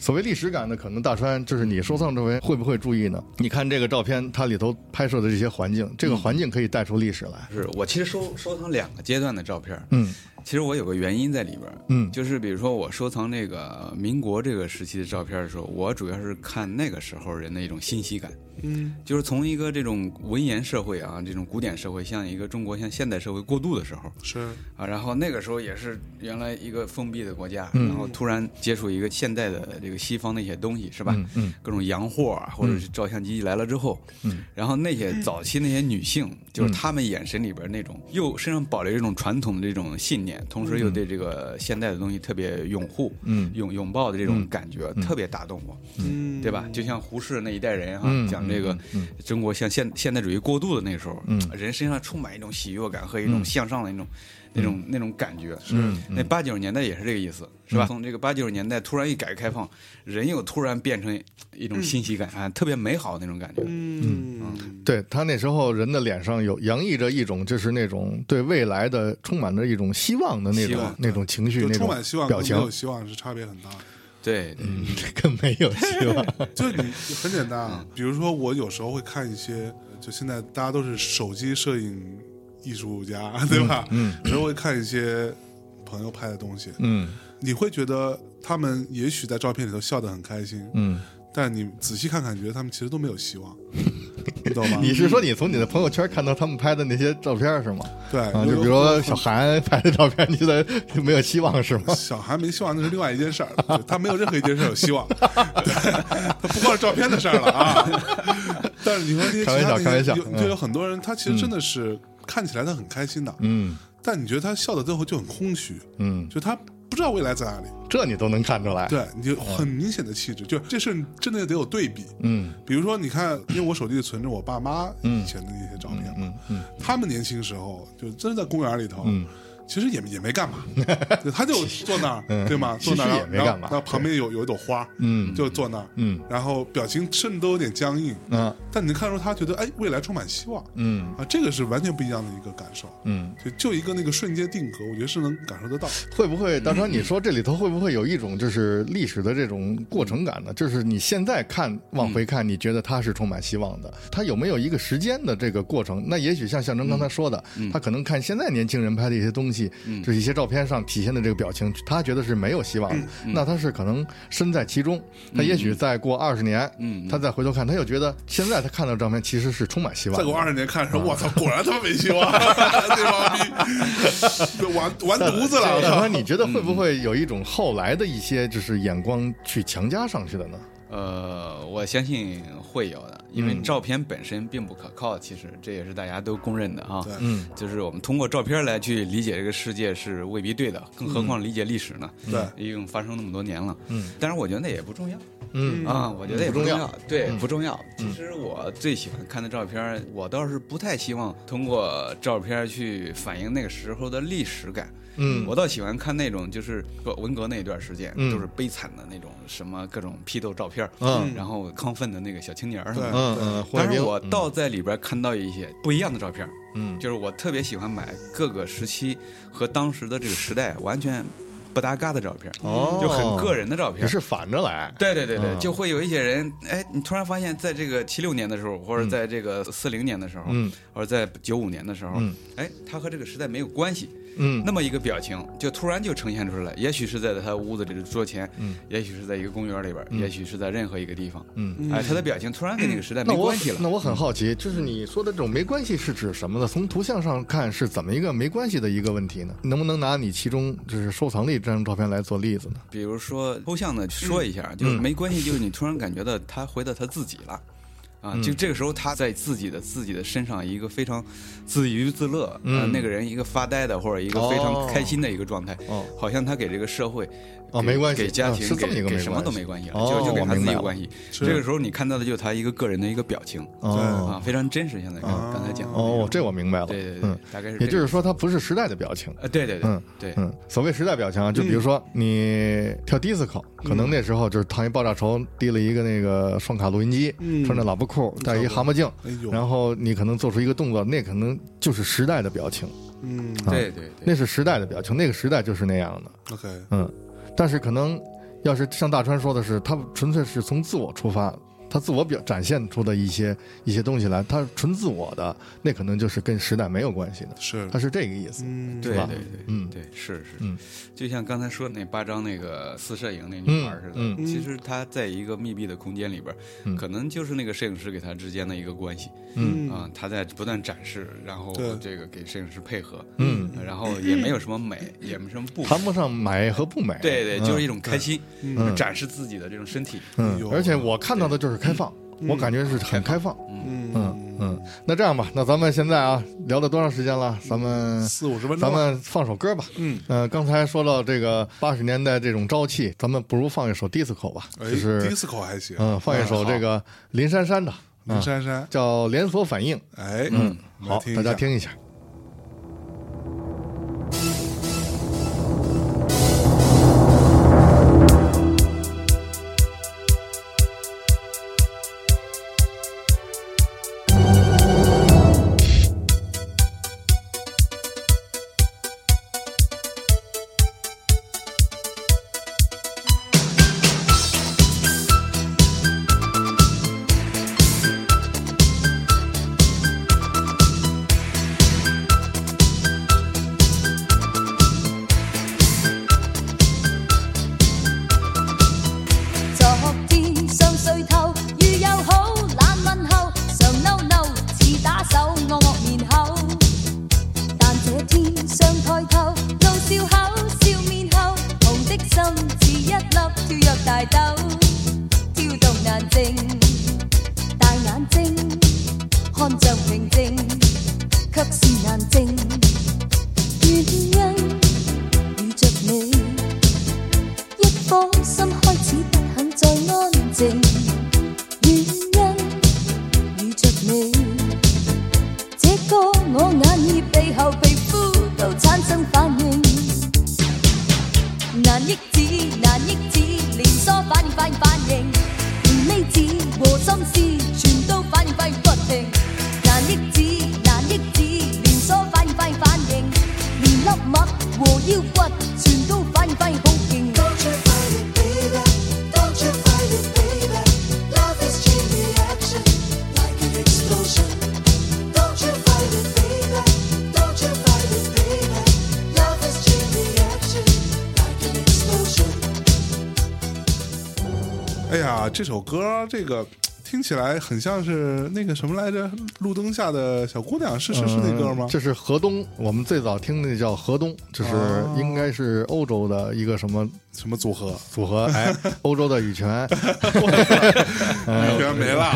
所谓历史感呢，可能大川就是你收藏这回会不会注意呢？你看这个照片，它里头拍摄的这些环境，这个环境可以带出历史来。是我其实收收藏两个阶段的照片，嗯其实我有个原因在里边，嗯。就是比如说我收藏这个民国这个时期的照片的时候，我主要是看那个时候人的一种信息感，嗯。就是从一个这种文言社会啊，这种古典社会，向一个中国向现代社会过渡的时候是，啊，然后那个时候也是原来一个封闭的国家，嗯。然后突然接触一个现代的这个西方的一些东西，是吧？嗯嗯。各种洋货啊，或者是照相机来了之后，嗯，然后那些早期那些女性，就是她们眼神里边那种又身上保留一种传统的这种信念，同时又对这个现代的东西特别拥护、嗯拥拥抱的这种感觉，特别打动我，嗯，对吧？就像胡适那一代人哈、嗯讲这个嗯中国向现现代主义过渡的那时候，嗯人身上充满一种喜悦感和一种向上的那种。那种那种感觉，嗯那八九十年代也是这个意思，是吧？从这个八九十年代突然一改革开放，人又突然变成一种欣喜感啊，特别美好那种感觉。嗯。对他那时候人的脸上有洋溢着一种就是那种对未来的充满着一种希望的那种那种情绪，就那种充满希望表情。跟没，有希望是差别很大的。对对，嗯，这个没有希望。就你很简单啊，比如说我有时候会看一些，就现在大家都是手机摄影艺术家，对吧？嗯，有时候会看一些朋友拍的东西，嗯你会觉得他们也许在照片里头笑得很开心，嗯，但你仔细看看，觉得他们其实都没有希望。你懂吗？你是说你从你的朋友圈看到他们拍的那些照片是吗？对，啊，就比如说小韩拍的照片，你觉得没有希望是吗？小韩没希望，那是另外一件事儿，他没有任何一件事有希望，对，他不光是照片的事儿了啊。但是你说那些其他就有很多人，他其实真的是看起来他很开心的，嗯。但你觉得他笑到最后就很空虚，嗯，就他不知道未来在哪里。这你都能看出来。对，你就很明显的气质，就这事真的得有对比。嗯。比如说，你看，因为我手机里存着我爸妈以前的一些照片嘛，嗯嗯。他们年轻时候就真的在公园里头，嗯其实也也没干嘛，对他就坐那儿，对吗？坐那儿，也没干嘛然后旁边有有一朵花，嗯就坐那儿，嗯然后表情甚至都有点僵硬，嗯但你能看出他觉得哎，未来充满希望嗯啊，这个是完全不一样的一个感受。嗯，就就一个那个瞬间定格，我觉得是能感受得到。会不会大川？你说这里头会不会有一种就是历史的这种过程感呢？就是你现在看往回看，你觉得它是充满希望的，它有没有一个时间的这个过程？那也许像象征刚才说的，他可能看现在年轻人拍的一些东西，就是一些照片上体现的这个表情，他觉得是没有希望的。那他是可能身在其中，他也许再过二十年，嗯他再回头看，他又觉得现在他看到照片其实是充满希望。再过二十年看的时候，我操，果然他妈没希望，这帮逼完完犊子了！我操大川，你觉得会不会有一种后来的一些就是眼光去强加上去的呢？呃，我相信会有的，因为嗯。照片本身并不可靠，其实这也是大家都公认的啊。对。嗯。就是我们通过照片来去理解这个世界是未必对的，更何况理解历史呢？对。已经发生那么多年了。嗯，但是我觉得那也不重要嗯。啊，我觉得也不重要，对，嗯。不重要。其实我最喜欢看的照片，我倒是不太希望通过照片去反映那个时候的历史感。嗯。我倒喜欢看那种就是文革那一段时间，嗯。都是悲惨的那种什么各种批斗照片，嗯然后亢奋的那个小青年儿什么的。嗯嗯，但是我倒在里边看到一些不一样的照片，嗯。就是我特别喜欢买各个时期和当时的这个时代完全不搭嘎的照片，哦，就很个人的照片。是反着来。对对对对，嗯。就会有一些人，哎，你突然发现，在这个七六年的时候，或者在这个四零年的时候，嗯。或者在九五年的时候，嗯。哎，他和这个时代没有关系，嗯那么一个表情就突然就呈现出来，也许是在他屋子里的桌前，嗯也许是在一个公园里边，也许是在任何一个地方，嗯。哎，他的表情突然跟那个时代没关系了。那我很好奇，就是你说的这种没关系是指什么呢？从图像上看是怎么一个没关系的一个问题呢？能不能拿你其中就是收藏的一张照片来做例子呢？比如说抽象的说一下，就是没关系，就是你突然感觉到他回到他自己了。啊，就这个时候他在自己的自己的身上一个非常自娱自乐，呃，嗯那个人一个发呆的或者一个非常哦。开心的一个状态，哦。好像他给这个社会给哦没关系给家庭、啊是这么一个没给给什么都没关系了，哦就就给他自我明白了己有关系。这个时候你看到的就是他一个个人的一个表情哦啊，非常真实。现在刚刚才讲的哦，这我明白了。对对对嗯，，大概是也就是说他不是时代的表情。呃，对对对嗯对，嗯，所谓时代表情啊，就比如说你跳 disco，可能那时候就是烫一爆炸头，提了一个那个双卡录音机，嗯穿着喇叭裤，戴一蛤蟆镜，然后你可能做出一个动作，那可能就是时代的表情，嗯对对，那是时代的表情，那个时代就是那样的。，OK，嗯，但是可能要是像大川说的是，他纯粹是从自我出发，他自我表展现出的一些一些东西来，他纯自我的，那可能就是跟时代没有关系的，是。他，是这个意思。嗯，吧？对对对，嗯。对，是是，嗯，就像刚才说的那八张那个四摄影那女孩似的，嗯嗯。其实她在一个密闭的空间里边，嗯。可能就是那个摄影师给她之间的一个关系嗯。啊，她在不断展示，然后这个给摄影师配合，嗯，然后也没有什么美，也没什么不，谈不上美和不美。对对，就是一种种开心，嗯。展示自己的这种身体，嗯。而且我看到的就是开放，我感觉是很开放。嗯嗯嗯，那这样吧，那咱们现在啊聊了多长时间了？咱们四五十分钟咱，们放首歌吧。嗯，呃，刚才说到这个八十年代这种朝气，咱们不如放一首 disco 吧，哎就是，disco 还行，嗯，放一首这个林珊珊的，林珊珊，叫连锁反应。哎，嗯，好，大家听一下。这个听起来很像是那个什么来着，《路灯下的小姑娘》，是是是那歌吗？嗯这是河东，我们最早听的叫河东，就是哦应该是欧洲的一个什么什么组合？组合，哎，欧洲的羽泉，羽泉没了，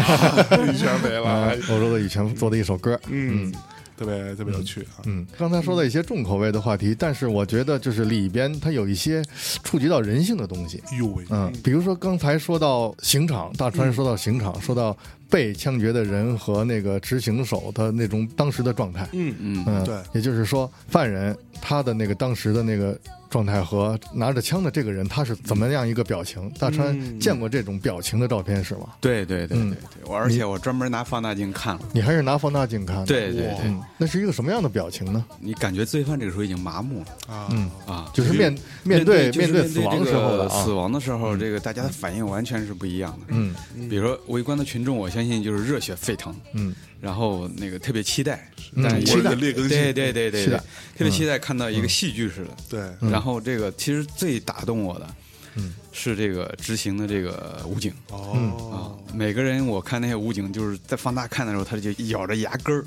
羽泉没了啊。，欧洲的羽泉做的一首歌，嗯，特别特别有趣啊。嗯，刚才说到一些重口味的话题，但是我觉得就是里边它有一些触及到人性的东西。哎呦喂，嗯，比如说刚才说到刑场，大川说到刑场，说到被枪决的人和那个执行手的那种当时的状态。嗯嗯嗯，对也就是说，犯人他的那个当时的那个状态和拿着枪的这个人他是怎么样一个表情？大川嗯见过这种表情的照片是吗？对对对嗯对对，我而且我专门拿放大镜看了。你还是拿放大镜看的？对对对嗯，那是一个什么样的表情呢？你感觉罪犯这个时候已经麻木了啊，嗯啊，就是面面对面对死亡这时候的死，亡的时候，这个大家的反应完全是不一样的。嗯比如说围观的群众，我相信就是热血沸腾，嗯然后那个特别期待，嗯但是期待。的劣根性。对对对对对。期待，特别期待看到一个戏剧似的。对，嗯。然后这个其实最打动我的，嗯，是这个执行的这个武警。啊哦，，每个人我看那些武警就是在放大看的时候，他就咬着牙根儿，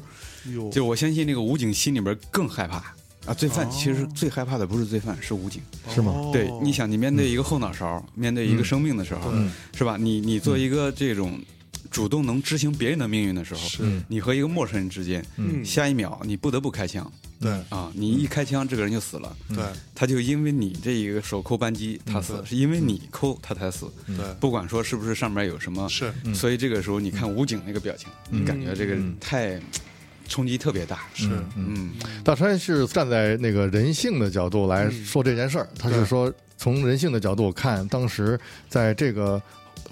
就我相信那个武警心里边更害怕。啊。罪犯哦。其实最害怕的不是罪犯，是武警。是吗？哦。对，你想，你面对一个后脑勺，面对一个生命的时候，嗯。是吧？你你做一个这种主动能执行别人的命运的时候，是。嗯你和一个陌生人之间，嗯。下一秒你不得不开枪。对。啊！你一开枪，这个人就死了。对。他就因为你这一个手扣扳机，他死，对是因为你扣他才死。对，不管说是不是上面有什么，是。所以这个时候你看武警那个表情，你感觉这个嗯。太冲击特别大。是，嗯，大川是站在那个人性的角度来说这件事儿，他是说从人性的角度看，当时在这个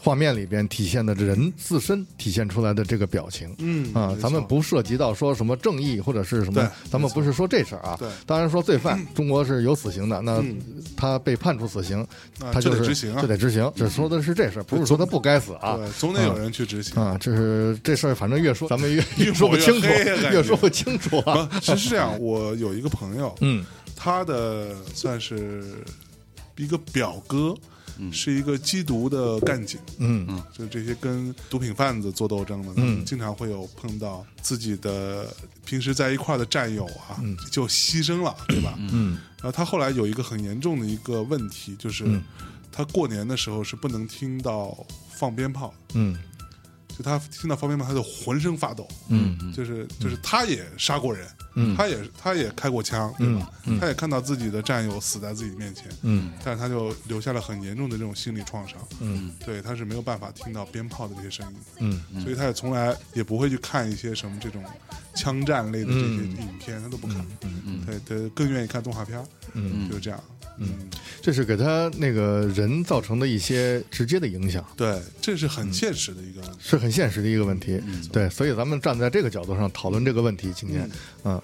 画面里边体现的人自身体现出来的这个表情。嗯，啊咱们不涉及到说什么正义或者是什么对，咱们不是说这事儿啊对。当然说罪犯，中国是有死刑的，那嗯他被判处死刑，啊他就得执行啊就得执行。只说的是这事儿，不是说他不该死啊。对，总得有人去执行。啊，这是这事儿，反正越说 咱们越越越说不清楚，越说不清楚啊。不，其实是这样，我有一个朋友，嗯他的算是一个表哥，是一个缉毒的干警，嗯。嗯就这些跟毒品贩子做斗争的，嗯。经常会有碰到自己的平时在一块儿的战友啊，就牺牲了，对吧？嗯。然后他后来有一个很严重的一个问题，就是嗯。他过年的时候是不能听到放鞭炮的，嗯就他听到方鞭炮，他就浑身发抖，嗯就是就是他也杀过人，嗯。他也他也开过枪，对吧？嗯他也看到自己的战友死在自己面前，嗯。但是他就留下了很严重的这种心理创伤，嗯。对，他是没有办法听到鞭炮的这些声音的，嗯所以他也从来也不会去看一些什么这种枪战类的这些嗯。影片，他都不看，嗯。对他，更愿意看动画片儿，嗯，就是这样，嗯，这是给他那个人造成的一些直接的影响，对，这是很现实的一个是很现实的一个问题。对，所以咱们站在这个角度上讨论这个问题，今天，嗯。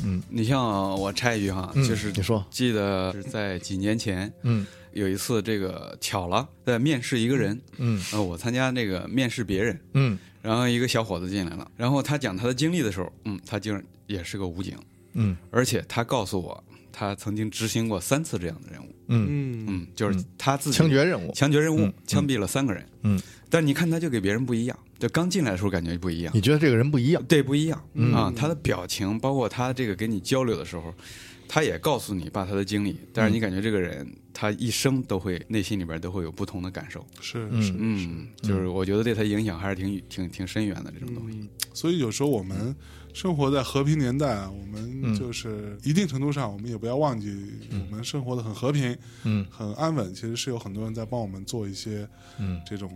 嗯你像我插一句哈，嗯就是你说。记得是在几年前，嗯。有一次这个巧了，在面试一个人，嗯。呃，我参加那个面试别人，嗯。然后一个小伙子进来了，然后他讲他的经历的时候，嗯，他竟然也是个武警，嗯。而且他告诉我，他曾经执行过三次这样的任务，嗯，嗯。嗯，就是他自己枪决任务，枪决任务嗯，枪毙了三个人，嗯，但你看他就给别人不一样，就刚进来的时候感觉不一样。你，觉得这个人不一样？对，不一样、嗯。啊，他的表情，包括他这个跟你交流的时候，他也告诉你把他的经历，但是你感觉这个人他一生都会内心里边都会有不同的感受。是嗯。是。嗯，就是我觉得对他影响还是挺挺挺深远的这种东西。嗯，所以有时候我们生活在和平年代啊，我们嗯。就是一定程度上，我们也不要忘记，我们生活的很和平，嗯。很安稳。其实是有很多人在帮我们做一些嗯。这种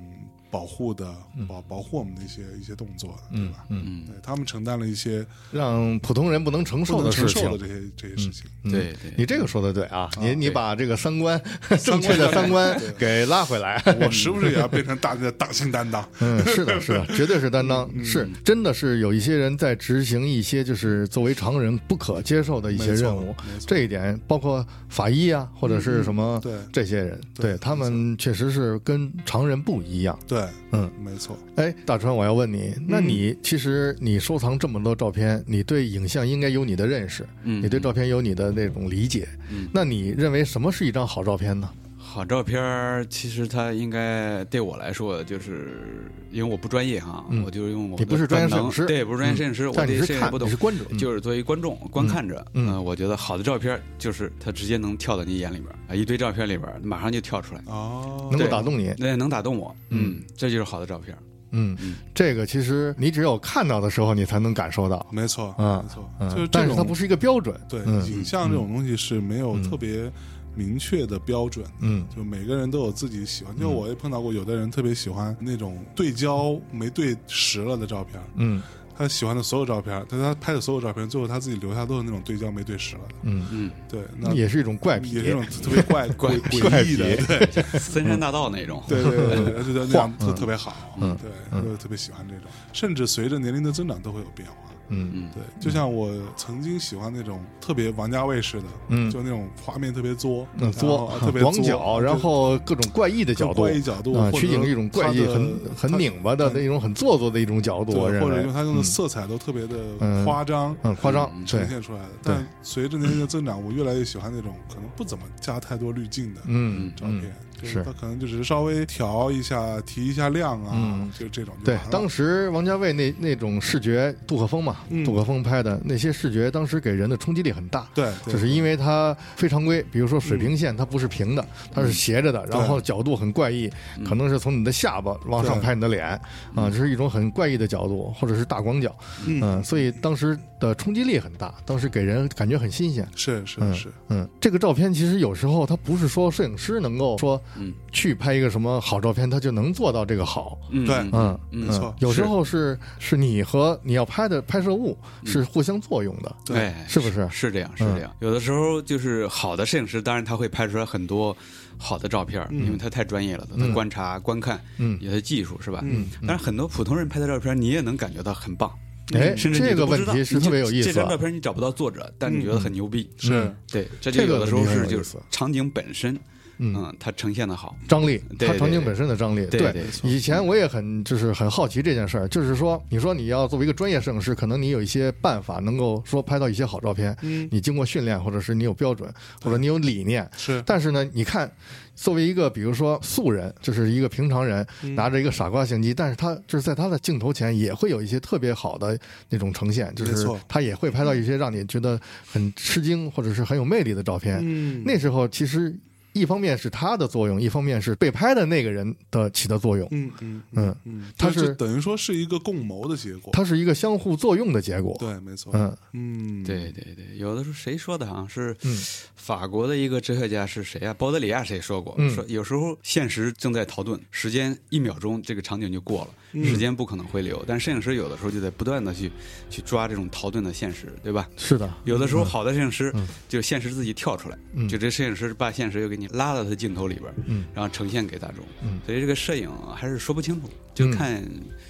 保护的保保护我们的一些一些动作的，对吧？嗯，对他们承担了一些让普通人不能承受的事情承受的。这些这些事情。嗯对对。你这个说的对啊，你你把这个三观 正确的三观 给拉回来。我时不时也要变成大家的党性担当。嗯，是的，是的，绝对是担当，是真的是有一些人在执行一些就是作为常人不可接受的一些任务，这一点包括法医啊，或者是什么对。这些人，对对他们确实是跟常人不一样。对，嗯，没错。哎，大川，我要问你，那你其实你收藏这么多照片，你对影像应该有你的认识，嗯你对照片有你的那种理解，嗯那你认为什么是一张好照片呢？好照片儿，其实它应该对我来说，就是因为我不专业哈，嗯我就用我的不是专业摄影师对，不是专业摄影师，我对但你是看，摄影不懂你是，观众，嗯就是作为观众观看者，嗯呃我觉得好的照片就是它直接能跳到你眼里边儿啊，一堆照片里边儿马上就跳出来，哦，能够打动你。对能打动我，嗯嗯，这就是好的照片。嗯嗯，这个其实你只有看到的时候，你才能感受到。没错，嗯没错，嗯，就是但是它不是一个标准。对嗯影像这种东西是没有特别明确的标准。嗯。就每个人都有自己喜欢，就我也碰到过，有的人特别喜欢那种对焦没对实了的照片，嗯。他喜欢的所有照片，但他拍的所有照片，最后他自己留下都是那种对焦没对实了的。嗯，嗯，对，那也是一种怪癖。也是一种特别怪 怪诡异的，对。森山大道那种，对对对对，就那样嗯特特别好，嗯。对，就特别喜欢这种，甚至随着年龄的增长都会有变化。嗯嗯，对，就像我曾经喜欢那种特别王家卫式的，嗯。就那种画面特别作，嗯，作特别作广角，然后各种怪异的角度怪异角度啊，或者取景一种怪异、很很拧巴的那种很做作的一种角度，对，或者用他用的嗯。色彩都特别的嗯。夸张。嗯夸张，对。呈，现出来的，但随着年龄的增长，我越来越喜欢那种可能不怎么加太多滤镜的嗯照片嗯，就是他可能就只是稍微调一下、提一下亮啊嗯，就这种就对当时王家卫那那种视觉，杜可风嘛，嗯杜可风拍的那些视觉，当时给人的冲击力很大。对，对就是因为它非常规，比如说水平线它不是平的，它是斜着的，然后角度很怪异，可能是从你的下巴往上拍你的脸，啊，这是一种很怪异的角度，或者是大广角，嗯，所以当时的冲击力很大，当时给人感觉很新鲜。是是嗯是，嗯，这个照片其实有时候它不是说摄影师能够说嗯去拍一个什么好照片，他就能做到这个好。嗯。对。嗯，没错。有时候是是。你和你要拍的拍摄物是互相作用的，对。对，是不是？是这样，是嗯这样。有的时候就是好的摄影师，当然他会拍出来很多好的照片，因为他太专业了，他嗯观察、观看，嗯。有些技术是吧？嗯。但是很多普通人拍的照片，你也能感觉到很棒。哎，甚至你这个问题是特别有意思这张照。片你找不到作者，但你觉得很牛逼。是对，这就这个有的时候是就是场景本身，嗯。嗯，它呈现的好。张力，它场景本身的张力。对以前我也很就是很好奇这件事儿，就是说，你说你要作为一个专业摄影师，可能你有一些办法能够说拍到一些好照片，嗯。你经过训练，或者是你有标准，或者你有理念。是，但是呢，你看，作为一个比如说素人，就是一个平常人，嗯。拿着一个傻瓜相机，但是他就是在他的镜头前也会有一些特别好的那种呈现，就是他也会拍到一些让你觉得很吃惊或者是很有魅力的照片。嗯。那时候其实一方面是他的作用，一方面是被拍的那个人的起的作用，嗯嗯嗯，嗯，它是等于说是一个共谋的结果，它是一个相互作用的结果。对，没错，嗯嗯，对对对，有的时候谁说的？好像是嗯法国的一个哲学家是谁啊？鲍德里亚谁说过？嗯说有时候现实正在逃遁，时间一秒钟这个场景就过了，嗯时间不可能回流。但摄影师有的时候就在不断的去去抓这种逃遁的现实，对吧？是的，有的时候好的摄影师嗯就现实自己跳出来，嗯就这摄影师把现实又给你拉到他镜头里边，嗯。然后呈现给大众。嗯。所以这个摄影还是说不清楚，就看、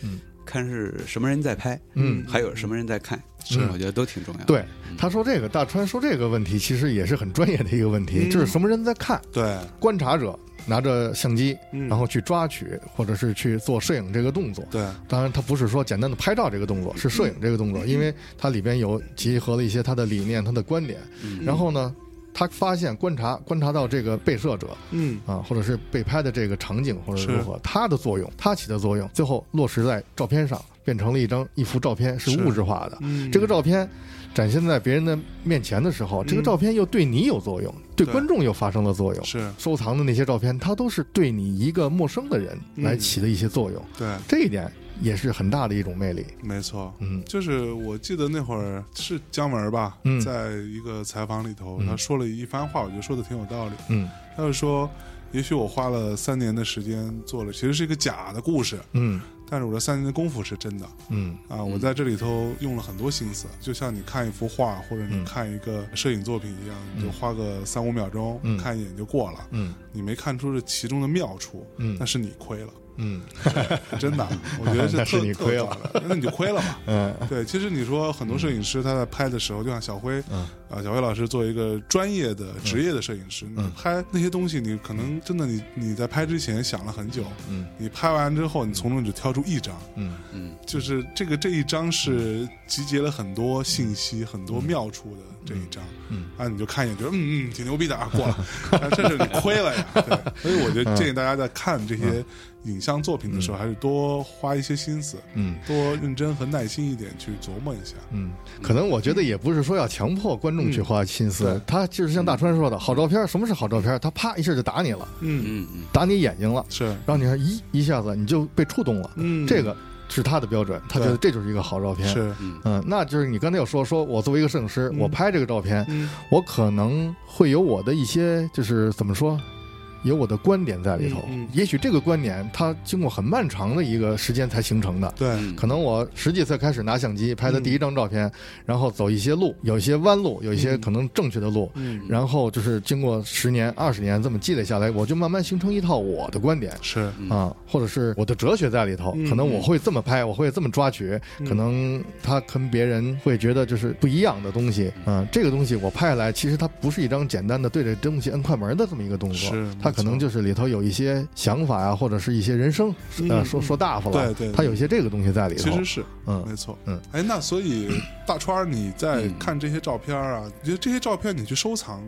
嗯。看是什么人在拍，嗯。还有什么人在看，是。我觉得都挺重要的。对，他说这个大川说这个问题，其实也是很专业的一个问题，就是什么人在看，对，观察者拿着相机，嗯。然后去抓取或者是去做摄影这个动作。对，当然，他不是说简单的拍照这个动作，是摄影这个动作，因为它里边有集合了一些他的理念、他的观点。然后呢，他发现观察观察到这个被摄者嗯。啊，或者是被拍的这个场景或者如何，它的作用，它起的作用，最后落实在照片上，变成了一张一幅照片，是是物质化的。嗯，这个照片展现在别人的面前的时候，这个照片又对你有作用，对对。观众又发生了作用。是。收藏的那些照片，它都是对你一个陌生的人嗯。来起的一些作用，对，这一点也是很大的一种魅力。没错。嗯。就是我记得那会儿是姜文吧，嗯。在一个采访里头，嗯。他说了一番话，我觉得说的挺有道理。嗯。他就说，也许我花了三年的时间做了，其实是一个假的故事，嗯。但是我这三年的功夫是真的。嗯。啊！我在这里头用了很多心思，就像你看一幅画或者你嗯。看一个摄影作品一样，你就花个三五秒钟、嗯。看一眼就过了，嗯。你没看出这其中的妙处，嗯。那是你亏了，嗯。真的，我觉得这 是特你亏了，那你就亏了嘛。嗯。对，其实你说很多摄影师他在拍的时候，就像小辉，嗯啊，小辉老师作为一个专业的职业的摄影师，你拍那些东西，你可能真的你你在拍之前想了很久，嗯你拍完之后，你从中只挑出一张，嗯嗯就是这个这一张是集结了很多信息、很多妙处的这一张，嗯啊，你就看一眼觉得嗯嗯挺牛逼的啊，过了，啊这是你亏了呀，对，所以我觉得建议大家在看这些影像作品的时候，还是多花一些心思，嗯多认真和耐心一点去琢磨一下。嗯，可能我觉得也不是说要强迫观众去花心思对，他就是像大川说的，好照片，什么是好照片？他啪一下就打你了，嗯，嗯嗯打你眼睛了，是，让你看一一下子你就被触动了。嗯，这个是他的标准，他觉得这就是一个好照片。是，嗯。嗯，那就是你刚才有说，说我作为一个摄影师，嗯。我拍这个照片，嗯。我可能会有我的一些，就是怎么说，有我的观点在里头。嗯嗯。也许这个观点它经过很漫长的一个时间才形成的。对，嗯可能我十几岁开始拿相机拍的第一张照片，然后走一些路，有一些弯路，有一些可能正确的路，嗯，然后就是经过十年、二十年这么积累下来，我就慢慢形成一套我的观点。是，嗯。啊，或者是我的哲学在里头，嗯可能我会这么拍，我会这么抓取，可能他跟别人会觉得就是不一样的东西，嗯，这个东西我拍下来，其实它不是一张简单的对着东西摁快门的这么一个动作是，它可能就是里头有一些想法呀，或者是一些人生，呃，嗯说说大发了，对对对它有一些这个东西在里头，其实是，嗯没错，嗯，哎，那所以 大川你在嗯看这些照片啊，你觉得这些照片你去收藏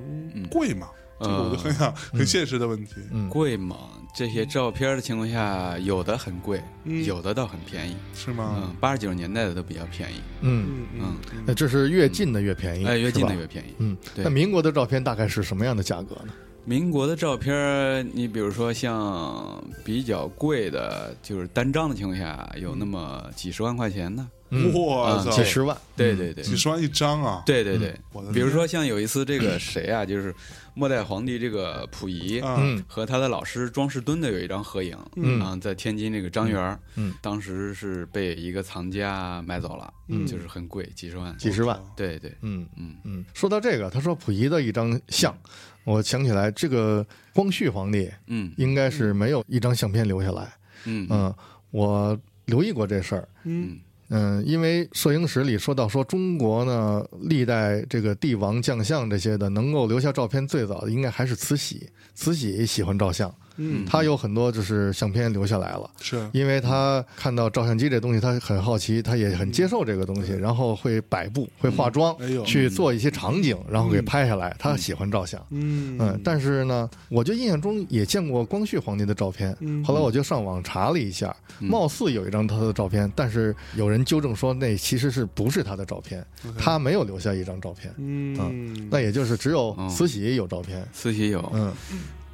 贵吗？这个我就很想很现实的问题，嗯贵吗？这些照片的情况下，有的很贵，嗯有的倒很便宜。是吗？嗯，八十九十年代的都比较便宜，嗯，嗯嗯嗯那这是越近的越便宜，哎，越近的越便宜。嗯，那民国的照片大概是什么样的价格呢？民国的照片，你比如说像比较贵的，就是单张的情况下，有那么几十万块钱呢。哇，嗯几十万，对对对，几十万一张啊！对对对。比如说像有一次这个谁啊，就是末代皇帝这个溥仪和他的老师庄士敦的有一张合影，嗯。啊，在天津这个张园儿，嗯。当时是被一个藏家买走了，嗯。就是很贵，几十万，几十万，对对，嗯。嗯。嗯。说到这个，他说溥仪的一张像，我想起来，这个光绪皇帝嗯应该是没有一张相片留下来。嗯嗯，我留意过这事儿。嗯嗯，因为摄影史里说到说中国呢，历代这个帝王将相这些的，能够留下照片最早的应该还是慈禧。慈禧喜欢照相，嗯，他有很多就是相片留下来了。是。因为他看到照相机这东西，他很好奇，他也很接受这个东西，然后会摆布、会化妆去做一些场景，然后给拍下来。他喜欢照相，嗯。嗯，但是呢，我就印象中也见过光绪皇帝的照片嗯，后来我就上网查了一下，貌似有一张他的照片，但是有人纠正说那其实是不是他的照片，他没有留下一张照片，嗯，那也就是只有哦。慈禧有照片，慈禧有，嗯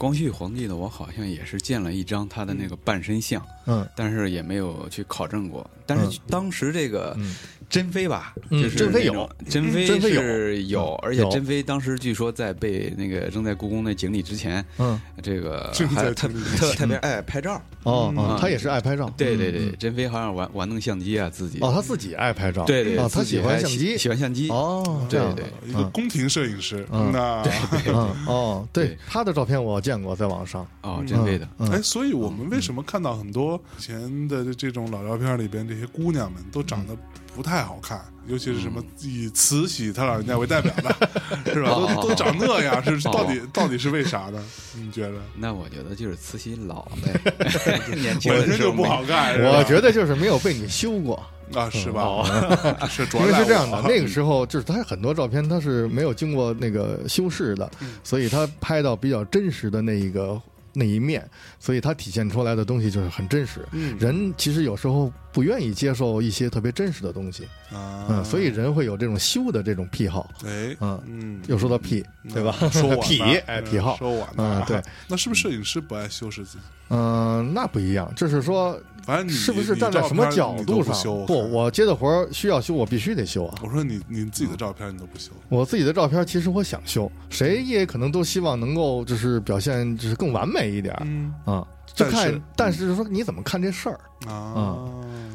光绪皇帝的我好像也是见了一张他的那个半身像，嗯。但是也没有去考证过。但是当时这个嗯珍妃吧，嗯就是珍妃有珍妃珍妃是有，而且有。珍妃当时据说在被那个扔在故宫那井里之前，嗯，这个 正在还特特特别爱拍照。哦他也是爱拍照，对对对，嗯，珍妃好像玩玩弄相机啊，自己哦，他自己爱拍照，对对，哦，他喜欢相机，喜欢相机。哦，这样对对一个宫廷摄影师，嗯那嗯哦，对对他的照片我见过，在网上，哦，珍妃的，嗯。哎，所以我们为什么看到很多以前的这种老照片里边，这些姑娘们都长得不太好看，尤其是什么以慈禧她老人家为代表的，是吧？哦。都都长那样，是到底到底是为啥呢？你觉得？那我觉得就是慈禧老呗，年轻的时候本身就不好看，我觉得就是没有被你修过，啊，是吧？哦。是主因要是这样的，那个时候就是他很多照片他是没有经过那个修饰的，所以他拍到比较真实的那一个那一面，所以它体现出来的东西就是很真实。嗯人其实有时候不愿意接受一些特别真实的东西，啊，嗯，所以人会有这种修的这种癖好。哎，嗯嗯，又说到癖，对吧？说我癖，哎，嗯癖好。说我呢 嗯，对，那是不是摄影师不爱修饰自己？嗯，那不一样，就是说，反正你是不是站在什么角度上不我接的活儿需要修，我必须得修啊。我说你你自己的照片你都不修，我自己的照片，其实我想修，谁也可能都希望能够就是表现就是更完美一点儿嗯啊。就但是看，但是说你怎么看这事儿？啊，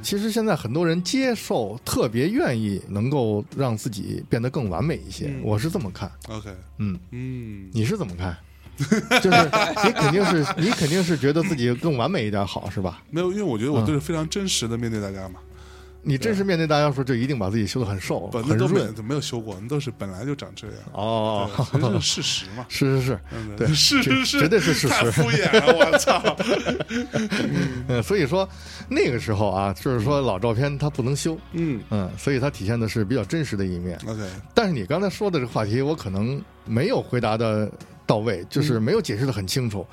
其实现在很多人接受，特别愿意能够让自己变得更完美一些。嗯我是这么看，OK，嗯，嗯，你是怎么看？就是你肯定是你肯定是觉得自己更完美一点好是吧？没有，因为我觉得我嗯都是非常真实的面对大家嘛，你真实面对大家的时候，就一定把自己修得很瘦、本很润来都没有修过，那都是本来就长这样，哦，这是事实嘛。是是是，嗯对是是是，绝对是事实太敷衍了，我操！嗯，所以说那个时候啊，就是说老照片它不能修，嗯嗯，所以它体现的是比较真实的一面。，OK，但是你刚才说的这个话题，我可能没有回答的到位，就是没有解释的很清楚，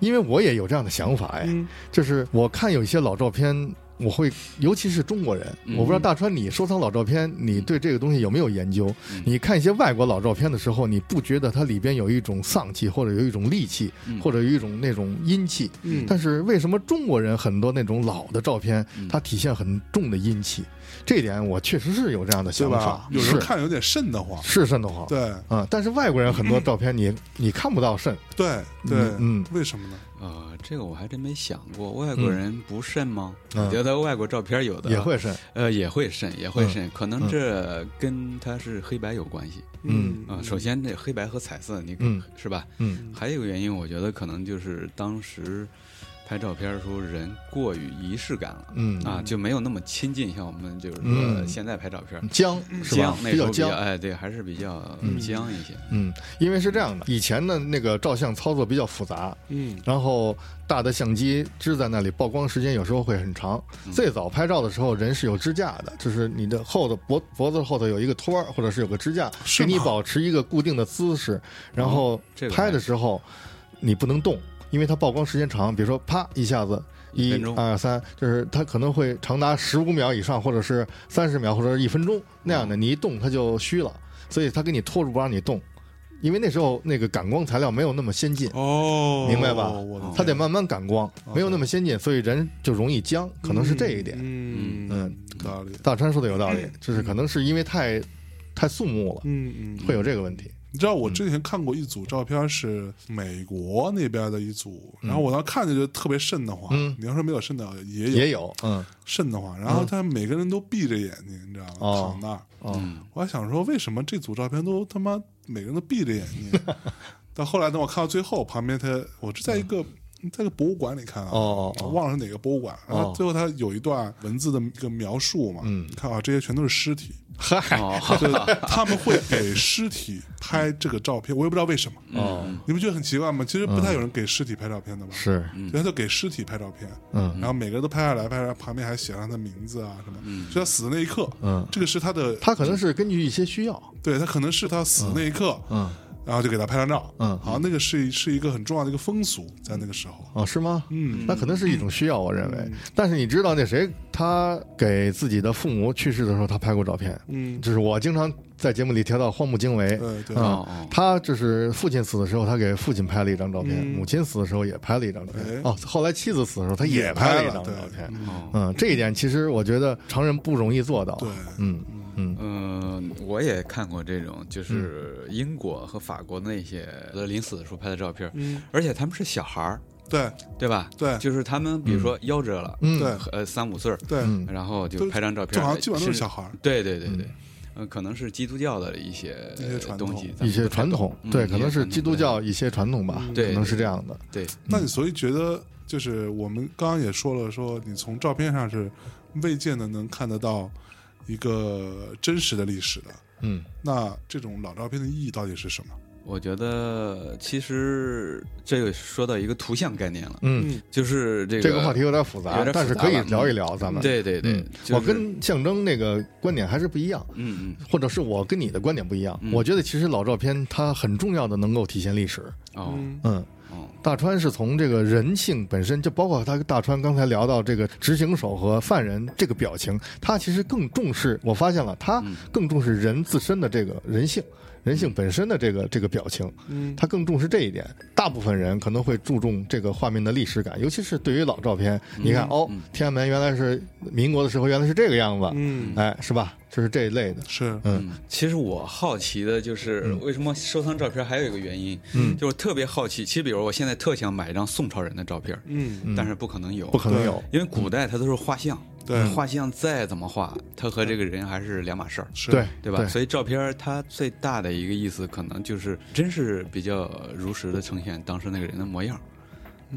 因为我也有这样的想法，哎，嗯就是我看有一些老照片。我会，尤其是中国人，我不知道大川，你收藏老照片，你对这个东西有没有研究？你看一些外国老照片的时候，你不觉得它里边有一种丧气，或者有一种戾气，或者有一种那种阴气？嗯但是为什么中国人很多那种老的照片，它体现很重的阴气？这点我确实是有这样的想法？，有时候看有点瘆得慌，是瘆得慌。对啊，但是外国人很多 照片你你看不到肾，对对，嗯为什么呢？啊，这个我还真没想过，外国人不慎吗？嗯我觉得外国照片有的也会肾。呃也会慎，也会嗯慎，可能这跟它是黑白有关系嗯啊。首先，这黑白和彩色，你嗯是吧？嗯还有一个原因，我觉得可能就是当时拍照片的时候人过于仪式感了。嗯啊，就没有那么亲近，像我们就是说嗯现在拍照片，僵是吧僵？那比较时候比较僵。哎，对，还是比较僵一些。嗯，因为是这样的，以前的那个照相操作比较复杂，嗯然后大的相机支在那里，曝光时间有时候会很长。最早拍照的时候，人是有支架的，就是你的后头脖脖子后头有一个托儿，或者是有个支架，给你保持一个固定的姿势。然后拍的时候你不能动，因为它曝光时间长，比如说啪一下子。一二三，就是它可能会长达十五秒以上，或者是三十秒，或者是一分钟那样的。你一动它就虚了，所以它给你拖住不让你动，因为那时候那个感光材料没有那么先进。哦，明白吧它得慢慢感光，没有那么先进，所以人就容易僵，可能是这一点。嗯嗯，道理，大川说的有道理，就是可能是因为太太肃穆了，嗯嗯，会有这个问题。你知道我之前看过一组照片，是美国那边的一组，然后我当时看着就特别瘆得慌。嗯你要说没有瘆得慌，也有也有，嗯，瘆得慌。然后他每个人都闭着眼睛，你知道吗？哦躺那儿。嗯，我还想说，为什么这组照片都他妈每个人都闭着眼睛？到后来等我看到最后，旁边他我是在一个。在一个博物馆里看啊，哦哦哦忘了是哪个博物馆。然后哦最后他有一段文字的一个描述嘛，嗯你看啊，这些全都是尸体，嗨，哦，就他们会给尸体拍这个照片，我也不知道为什么。哦，你不觉得很奇怪吗？其实不太有人给尸体拍照片的吧？，是，所以他就给尸体拍照片，嗯。然后每个人都拍下来，拍下来，旁边还写上他的名字啊什么。就他死的那一刻，嗯。这个是他的，他可能是根据一些需要，对他可能是他死的那一刻，嗯，然后就给他拍张照，嗯。好，那个是是一个很重要的一个风俗，在那个时候，哦，是吗？嗯。那可能是一种需要，我认为。但是你知道那谁，他给自己的父母去世的时候，他拍过照片，嗯，就是我经常在节目里提到荒木经惟，对对。啊他就是父亲死的时候，他给父亲拍了一张照片；嗯。母亲死的时候也拍了一张照片。哎。哦，后来妻子死的时候，他也拍了一张照片。哦嗯，这一点其实我觉得常人不容易做到。对，嗯嗯。嗯，我也看过这种，就是英国和法国那些临死的时候拍的照片，嗯，而且他们是小孩儿，对。对吧？对。就是他们比如说夭折了，嗯。对呃，三五岁儿，对，嗯。然后就拍张照片，就好像基本上都是是小孩儿，对对对对，嗯，可能是基督教的一些一些传统，一些传统，对，可能是基督教一些传统吧，对可能是这样的。对，那你所以觉得，就是我们刚刚也说了，说你从照片上是未见的能看得到一个真实的历史的，嗯，那这种老照片的意义到底是什么？我觉得其实这个说到一个图像概念了，嗯，就是这个这个话题有点复杂，但是可以聊一聊，咱们。对对对嗯，就是我跟象征那个观点还是不一样，嗯嗯或者是我跟你的观点不一样。嗯我觉得其实老照片它很重要的能够体现历史。哦嗯，哦大川是从这个人性本身，就包括他大川刚才聊到这个执行手和犯人这个表情，他其实更重视。我发现了，他嗯更重视人自身的这个人性。人性本身的这个这个表情，嗯他更重视这一点。大部分人可能会注重这个画面的历史感，尤其是对于老照片。你看，哦，天安门原来是民国的时候，原来是这个样子，嗯，哎，是吧？就是这一类的。是，嗯嗯，其实我好奇的就是为什么收藏照片还有一个原因，嗯就是特别好奇。其实比如我现在特想买一张宋朝人的照片，嗯，但是不可能有，不可能有。因为古代它都是画像，对画像再怎么画，它和这个人还是两码事儿。是，对对吧？所以照片它最大的一个意思，可能就是真是比较如实的呈现当时那个人的模样。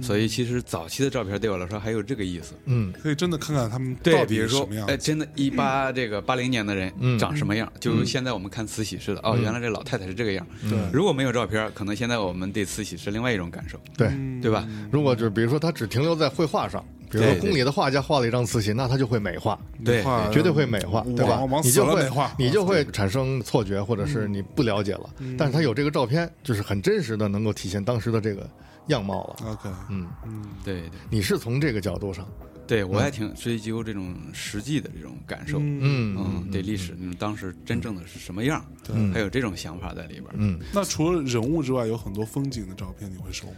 所以其实早期的照片对我来说还有这个意思。嗯。可以真的看看他们到，底是什么样，哎，子。真的，一八这个八零年的人嗯。长什么样，就现在我们看慈禧似的。哦，原来这老太太是这个样。对。如果没有照片，可能现在我们对慈禧是另外一种感受，对，嗯对吧？如果就是比如说他只停留在绘画上，比如说宫里的画家画了一张慈禧，那他就会美化，对。绝对会美化，对吧？你就会你就会产生错觉，或者是你不了解了。但是他有这个照片，就是很真实的，能够体现当时的这个样貌了。OK，嗯，嗯，对对。你是从这个角度上，对，我还挺追究这种实际的这种感受。嗯。嗯，对历史那种当时真正的是什么样，还有这种想法在里边儿。嗯。那除了人物之外，有很多风景的照片，你会收吗？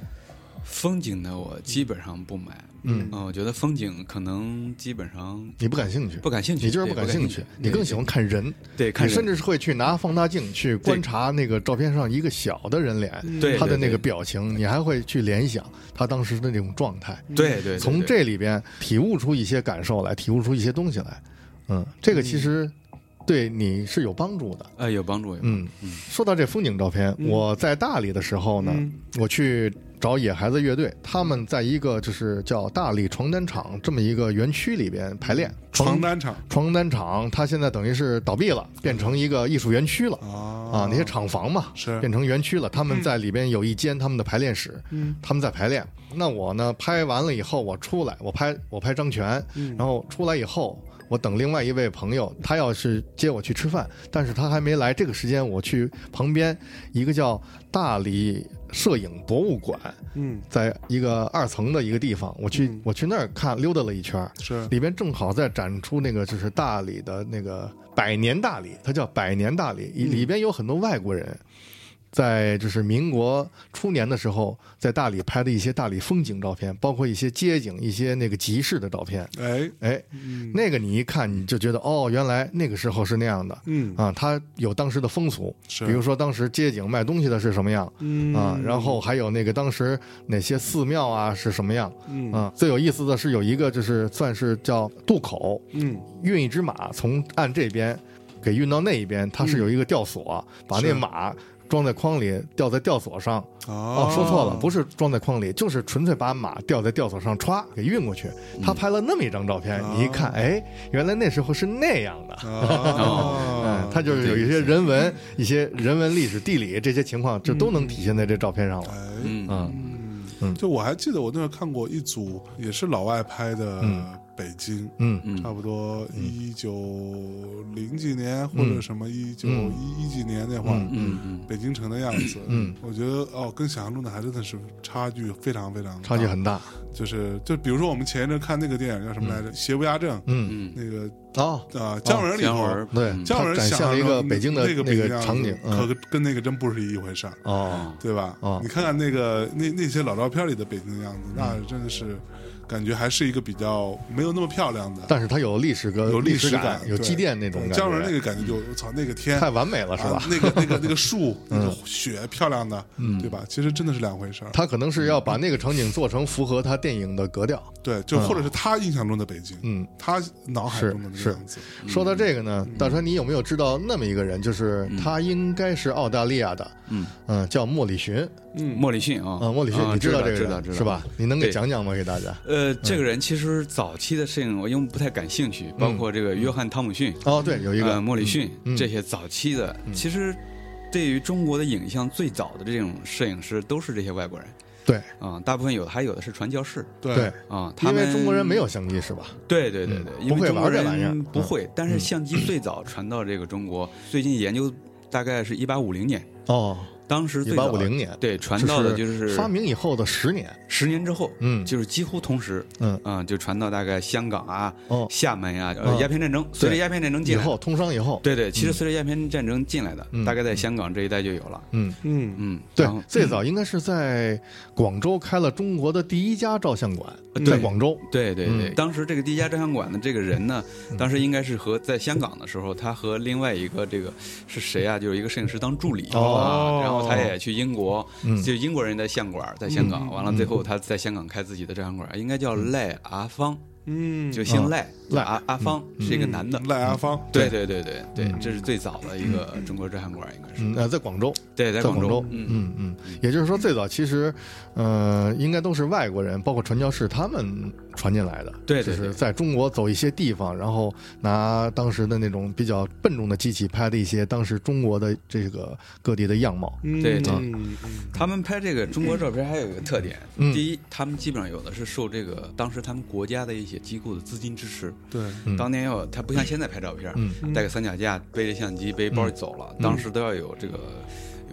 风景呢，我基本上不买。嗯。我觉得风景可能基本上你不感兴趣，不感兴趣，你就是不不感兴趣趣，，你更喜欢看人。对看人。你甚至是会去拿放大镜去观察那个照片上一个小的人脸，对对他的那个表情，你还会去联想他当时的那种状态。对对，从这里边体悟出一些感受来，体悟出一些东西来。嗯，这个其实对你是有帮助的。呃有帮助，有帮助。嗯，说到这风景照片，我在大理的时候呢，我去找野孩子乐队，他们在一个就是叫大理床单厂这么一个园区里边排练。床单厂床单厂，它现在等于是倒闭了，变成一个艺术园区了。啊啊，那些厂房嘛，是变成园区了。他们在里边有一间他们的排练室，嗯，他们在排练。那我呢，拍完了以后，我出来，我拍我拍张全，嗯然后出来以后，我等另外一位朋友，他要是接我去吃饭，但是他还没来。这个时间，我去旁边一个叫大理摄影博物馆，嗯。在一个二层的一个地方，我去、嗯。我去那儿看溜达了一圈，是里边正好在展出那个就是。大理的那个百年大理，它叫百年大理，嗯里边有很多外国人。在就是民国初年的时候，在大理拍的一些大理风景照片，包括一些街景、一些那个集市的照片。哎。哎，那个你一看你就觉得哦，原来那个时候是那样的。嗯。啊，它有当时的风俗，是。比如说当时街景卖东西的是什么样，嗯。啊，然后还有那个当时哪些寺庙啊是什么样，嗯。啊，最有意思的是有一个就是算是叫渡口，嗯。运一只马从岸这边给运到那一边，它是有一个吊索，把那马装在筐里，吊在吊索上。哦哦，说错了，不是装在筐里，就是纯粹把马吊在吊索上，歘给运过去。他拍了那么一张照片，你一看，哎，原来那时候是那样的。哦 他，就是有一些人文、一些人文历史、地理这些情况，这都能体现在这照片上了。哎嗯嗯就我还记得我那时候看过一组也是老外拍的北京，嗯。嗯。差不多一九零几年或者什么一九一一几年那会儿，嗯。嗯北京城的样子，嗯，我觉得哦，跟想象中的还真的是差距非常非常大。差距很大。就是就比如说我们前一阵看那个电影叫什么来着，《邪不压正》，嗯，嗯，那个哦，啊姜文里头姜文，对，嗯。姜文展想现了一个北京的那个场景。嗯，可跟那个真不是一回事儿，哦，对吧？哦。你看看那个那那些老照片里的北京的样子，那真的是感觉还是一个比较没有那么漂亮的，但是它有历史跟有历史史感，有积淀那种感觉。姜文那个感觉就我操，那个天太完美了，是吧啊？那个那个那个 树，那个雪漂亮的，嗯对吧？其实真的是两回事儿。他可能是要把那个场景做成符合他电影的格调。对，就或者是他印象中的北京，嗯，他脑海是中的那个样子。说到这个呢，大川，你有没有知道那么一个人？就是他应该是澳大利亚的，嗯嗯，叫莫里逊。嗯，莫里逊啊，啊，莫里逊，啊你知道这个知道知道人是吧？？你能给讲讲吗？给大家？呃，这个人其实早期的摄影我因为不太感兴趣，包括这个约翰汤姆逊、哦，对，有一个。呃莫里逊嗯。这些早期的，其实对于中国的影像最早的这种摄影师都是这些外国人。对。啊、大部分有的还有的是传教士。对。对，啊、他因们为中国人没有相机是吧？对对对对，嗯。不会玩这玩意儿。不会，但是相机最早传到这个中国，最近研究大概是一八五零年，哦，一当时最早八五零年，对传到的就是发明以后的十年。十年之后，嗯。就是几乎同时，嗯。嗯、就传到大概香港啊、哦。厦门呀、呃，嗯。鸦片战争，随着鸦片战争进来以后，通商以后，对对，其实随着鸦片战争进来的，嗯。大概在香港这一带就有了，嗯，嗯。嗯，对，最早应该是在广州开了中国的第一家照相馆，在广州。对对对，嗯。当时这个第一家照相馆的这个人呢，当时应该是和在香港的时候，他和另外一个这个是谁啊？就是一个摄影师当助理、哦。啊，然后他也去英国，嗯。就英国人的相馆在香港，完了最后他在香港开自己的照相馆，应该叫赖阿芳，嗯，就姓赖，赖阿阿芳是一个男的。赖阿芳，对对。对对对，这是最早的一个中国照相馆，应该是。嗯，呃，在广州，对，在广州，嗯。嗯嗯，也就是说，最早其实，呃，应该都是外国人，包括传教士他们传进来的。对对对就是在中国走一些地方，然后拿当时的那种比较笨重的机器拍的一些当时中国的这个各地的样貌。嗯对对嗯嗯他们拍这个中国照片还有一个特点，嗯第一，他们基本上有的是受这个当时他们国家的一些机构的资金支持。对，嗯当年要他不像现在拍照片，嗯带个三脚架，背着相机，背包就走了。当时都要有这个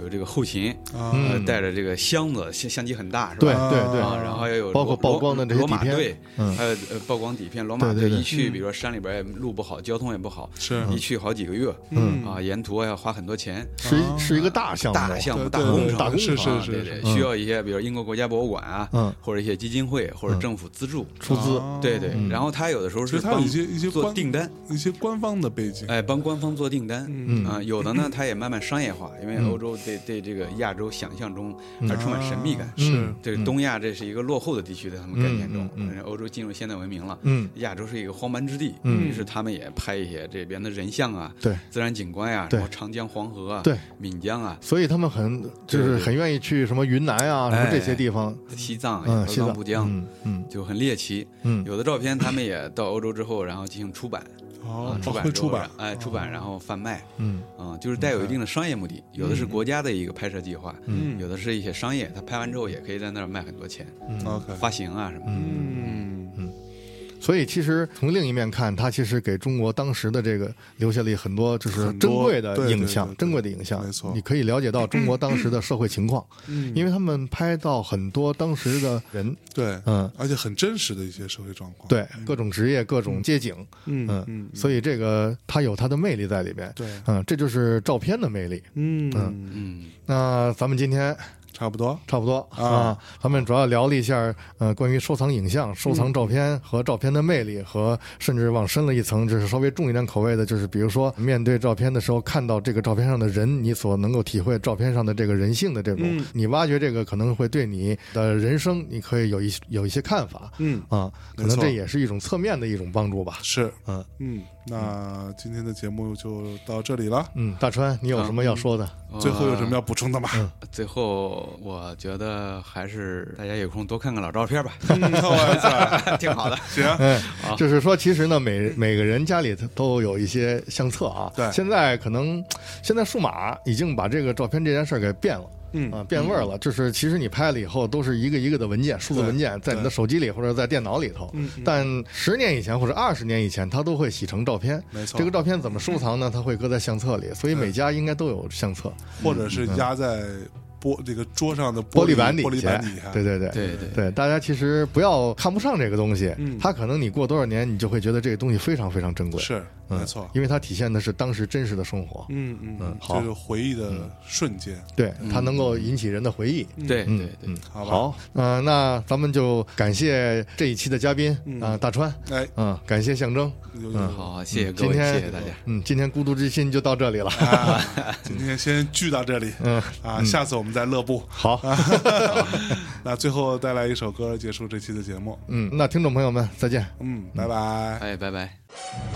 有这个后勤，嗯。带着这个箱子，相相机很大，是吧？对啊对对，啊，然后要有包括曝光的这些罗马底片队，嗯。还有呃曝光底片，罗马对对对。队一去，比如说山里边也路不好，交通也不好，是。一去好几个月，嗯。啊，沿途要花很多钱，是一是一个大项目，大项目、对对大工程、大工程是是是啊对对，嗯需要一些，比如英国国家博物馆啊，嗯。或者一些基金会或者政府资助，出资。啊对对。嗯。然后他有的时候是帮一些一些做订单，一些官方的背景，哎，帮官方做订单，嗯。啊，有的呢，他也慢慢商业化，因为嗯。欧洲对对这个亚洲想象中而充满神秘感。啊是嗯。这个东亚这是一个落后的地区，在他们概念中，欧洲进入现代文明了，嗯。亚洲是一个荒蛮之地，嗯。于是他们也拍一些这边的人像啊，对自然景观呀，对什么长江黄河啊，对，闽江啊，所以他们很就是很愿意去什么云南啊，什么这些地方，西藏、西藏藏布江，嗯嗯。就很猎奇。嗯。有的照片他们也到欧洲之后，然后进行出版，哦啊，，出版出版，哎，出版然后贩卖，嗯啊，就是带有一定的商业目的。有的是国家的一个拍摄计划，嗯有的是一些商业，他拍完之后也可以在那儿卖很多钱，，OK，发行啊什么的。嗯所以其实从另一面看，它其实给中国当时的这个留下了很多就是珍贵的影像，珍贵的影像。没错。你可以了解到中国当时的社会情况，嗯，因为他们拍到很多当时的人，对，嗯，而且很真实的一些社会状况，对各种职业、各种街景，嗯嗯嗯，所以这个它有它的魅力在里边。对，嗯，这就是照片的魅力。嗯。嗯。嗯，那咱们今天差不多，差不多啊。啊，咱们主要聊了一下，呃，关于收藏影像、收藏照片和照片的魅力，和甚至往深了一层，就是稍微重一点口味的，就是比如说面对照片的时候，看到这个照片上的人，你所能够体会照片上的这个人性的这种，嗯。你挖掘这个可能会对你的人生，你可以有一有一些看法。嗯，啊，可能这也是一种侧面的一种帮助吧。是，嗯。嗯，那今天的节目就到这里了，嗯，大川，你有什么要说的？最后有什么要补充的吗？最后我觉得还是大家有空多看看老照片吧，嗯挺好的。行，嗯，就是说，其实呢，每每个人家里头都有一些相册啊。对现在可能现在数码已经把这个照片这件事儿给变了。嗯啊，变味儿了，就是其实你拍了以后都是一个一个的文件，数字文件在你的手机里或者在电脑里头。嗯嗯但十年以前或者二十年以前，它都会洗成照片。没错这个照片怎么收藏呢？它会搁在相册里，所以每家应该都有相册，或者是压在玻这个桌上的玻璃璃玻璃板底下板底下，。对对对对对对，大家其实不要看不上这个东西，嗯它可能你过多少年，你就会觉得这个东西非常非常珍贵。是嗯没错，因为它体现的是当时真实的生活。嗯嗯嗯好。这是回忆的瞬间，对，它能够引起人的回忆。嗯。对对对。嗯，好吧。好，嗯、那咱们就感谢这一期的嘉宾啊、大川，哎，嗯，感谢象征，嗯。好，谢谢各位，今天谢谢大家。嗯，今天孤独之心就到这里了，啊，今天先聚到这里，嗯啊，下次我们再乐步。好，那最后带来一首歌结束这期的节目，嗯，那听众朋友们再见。嗯，拜拜。哎，拜拜。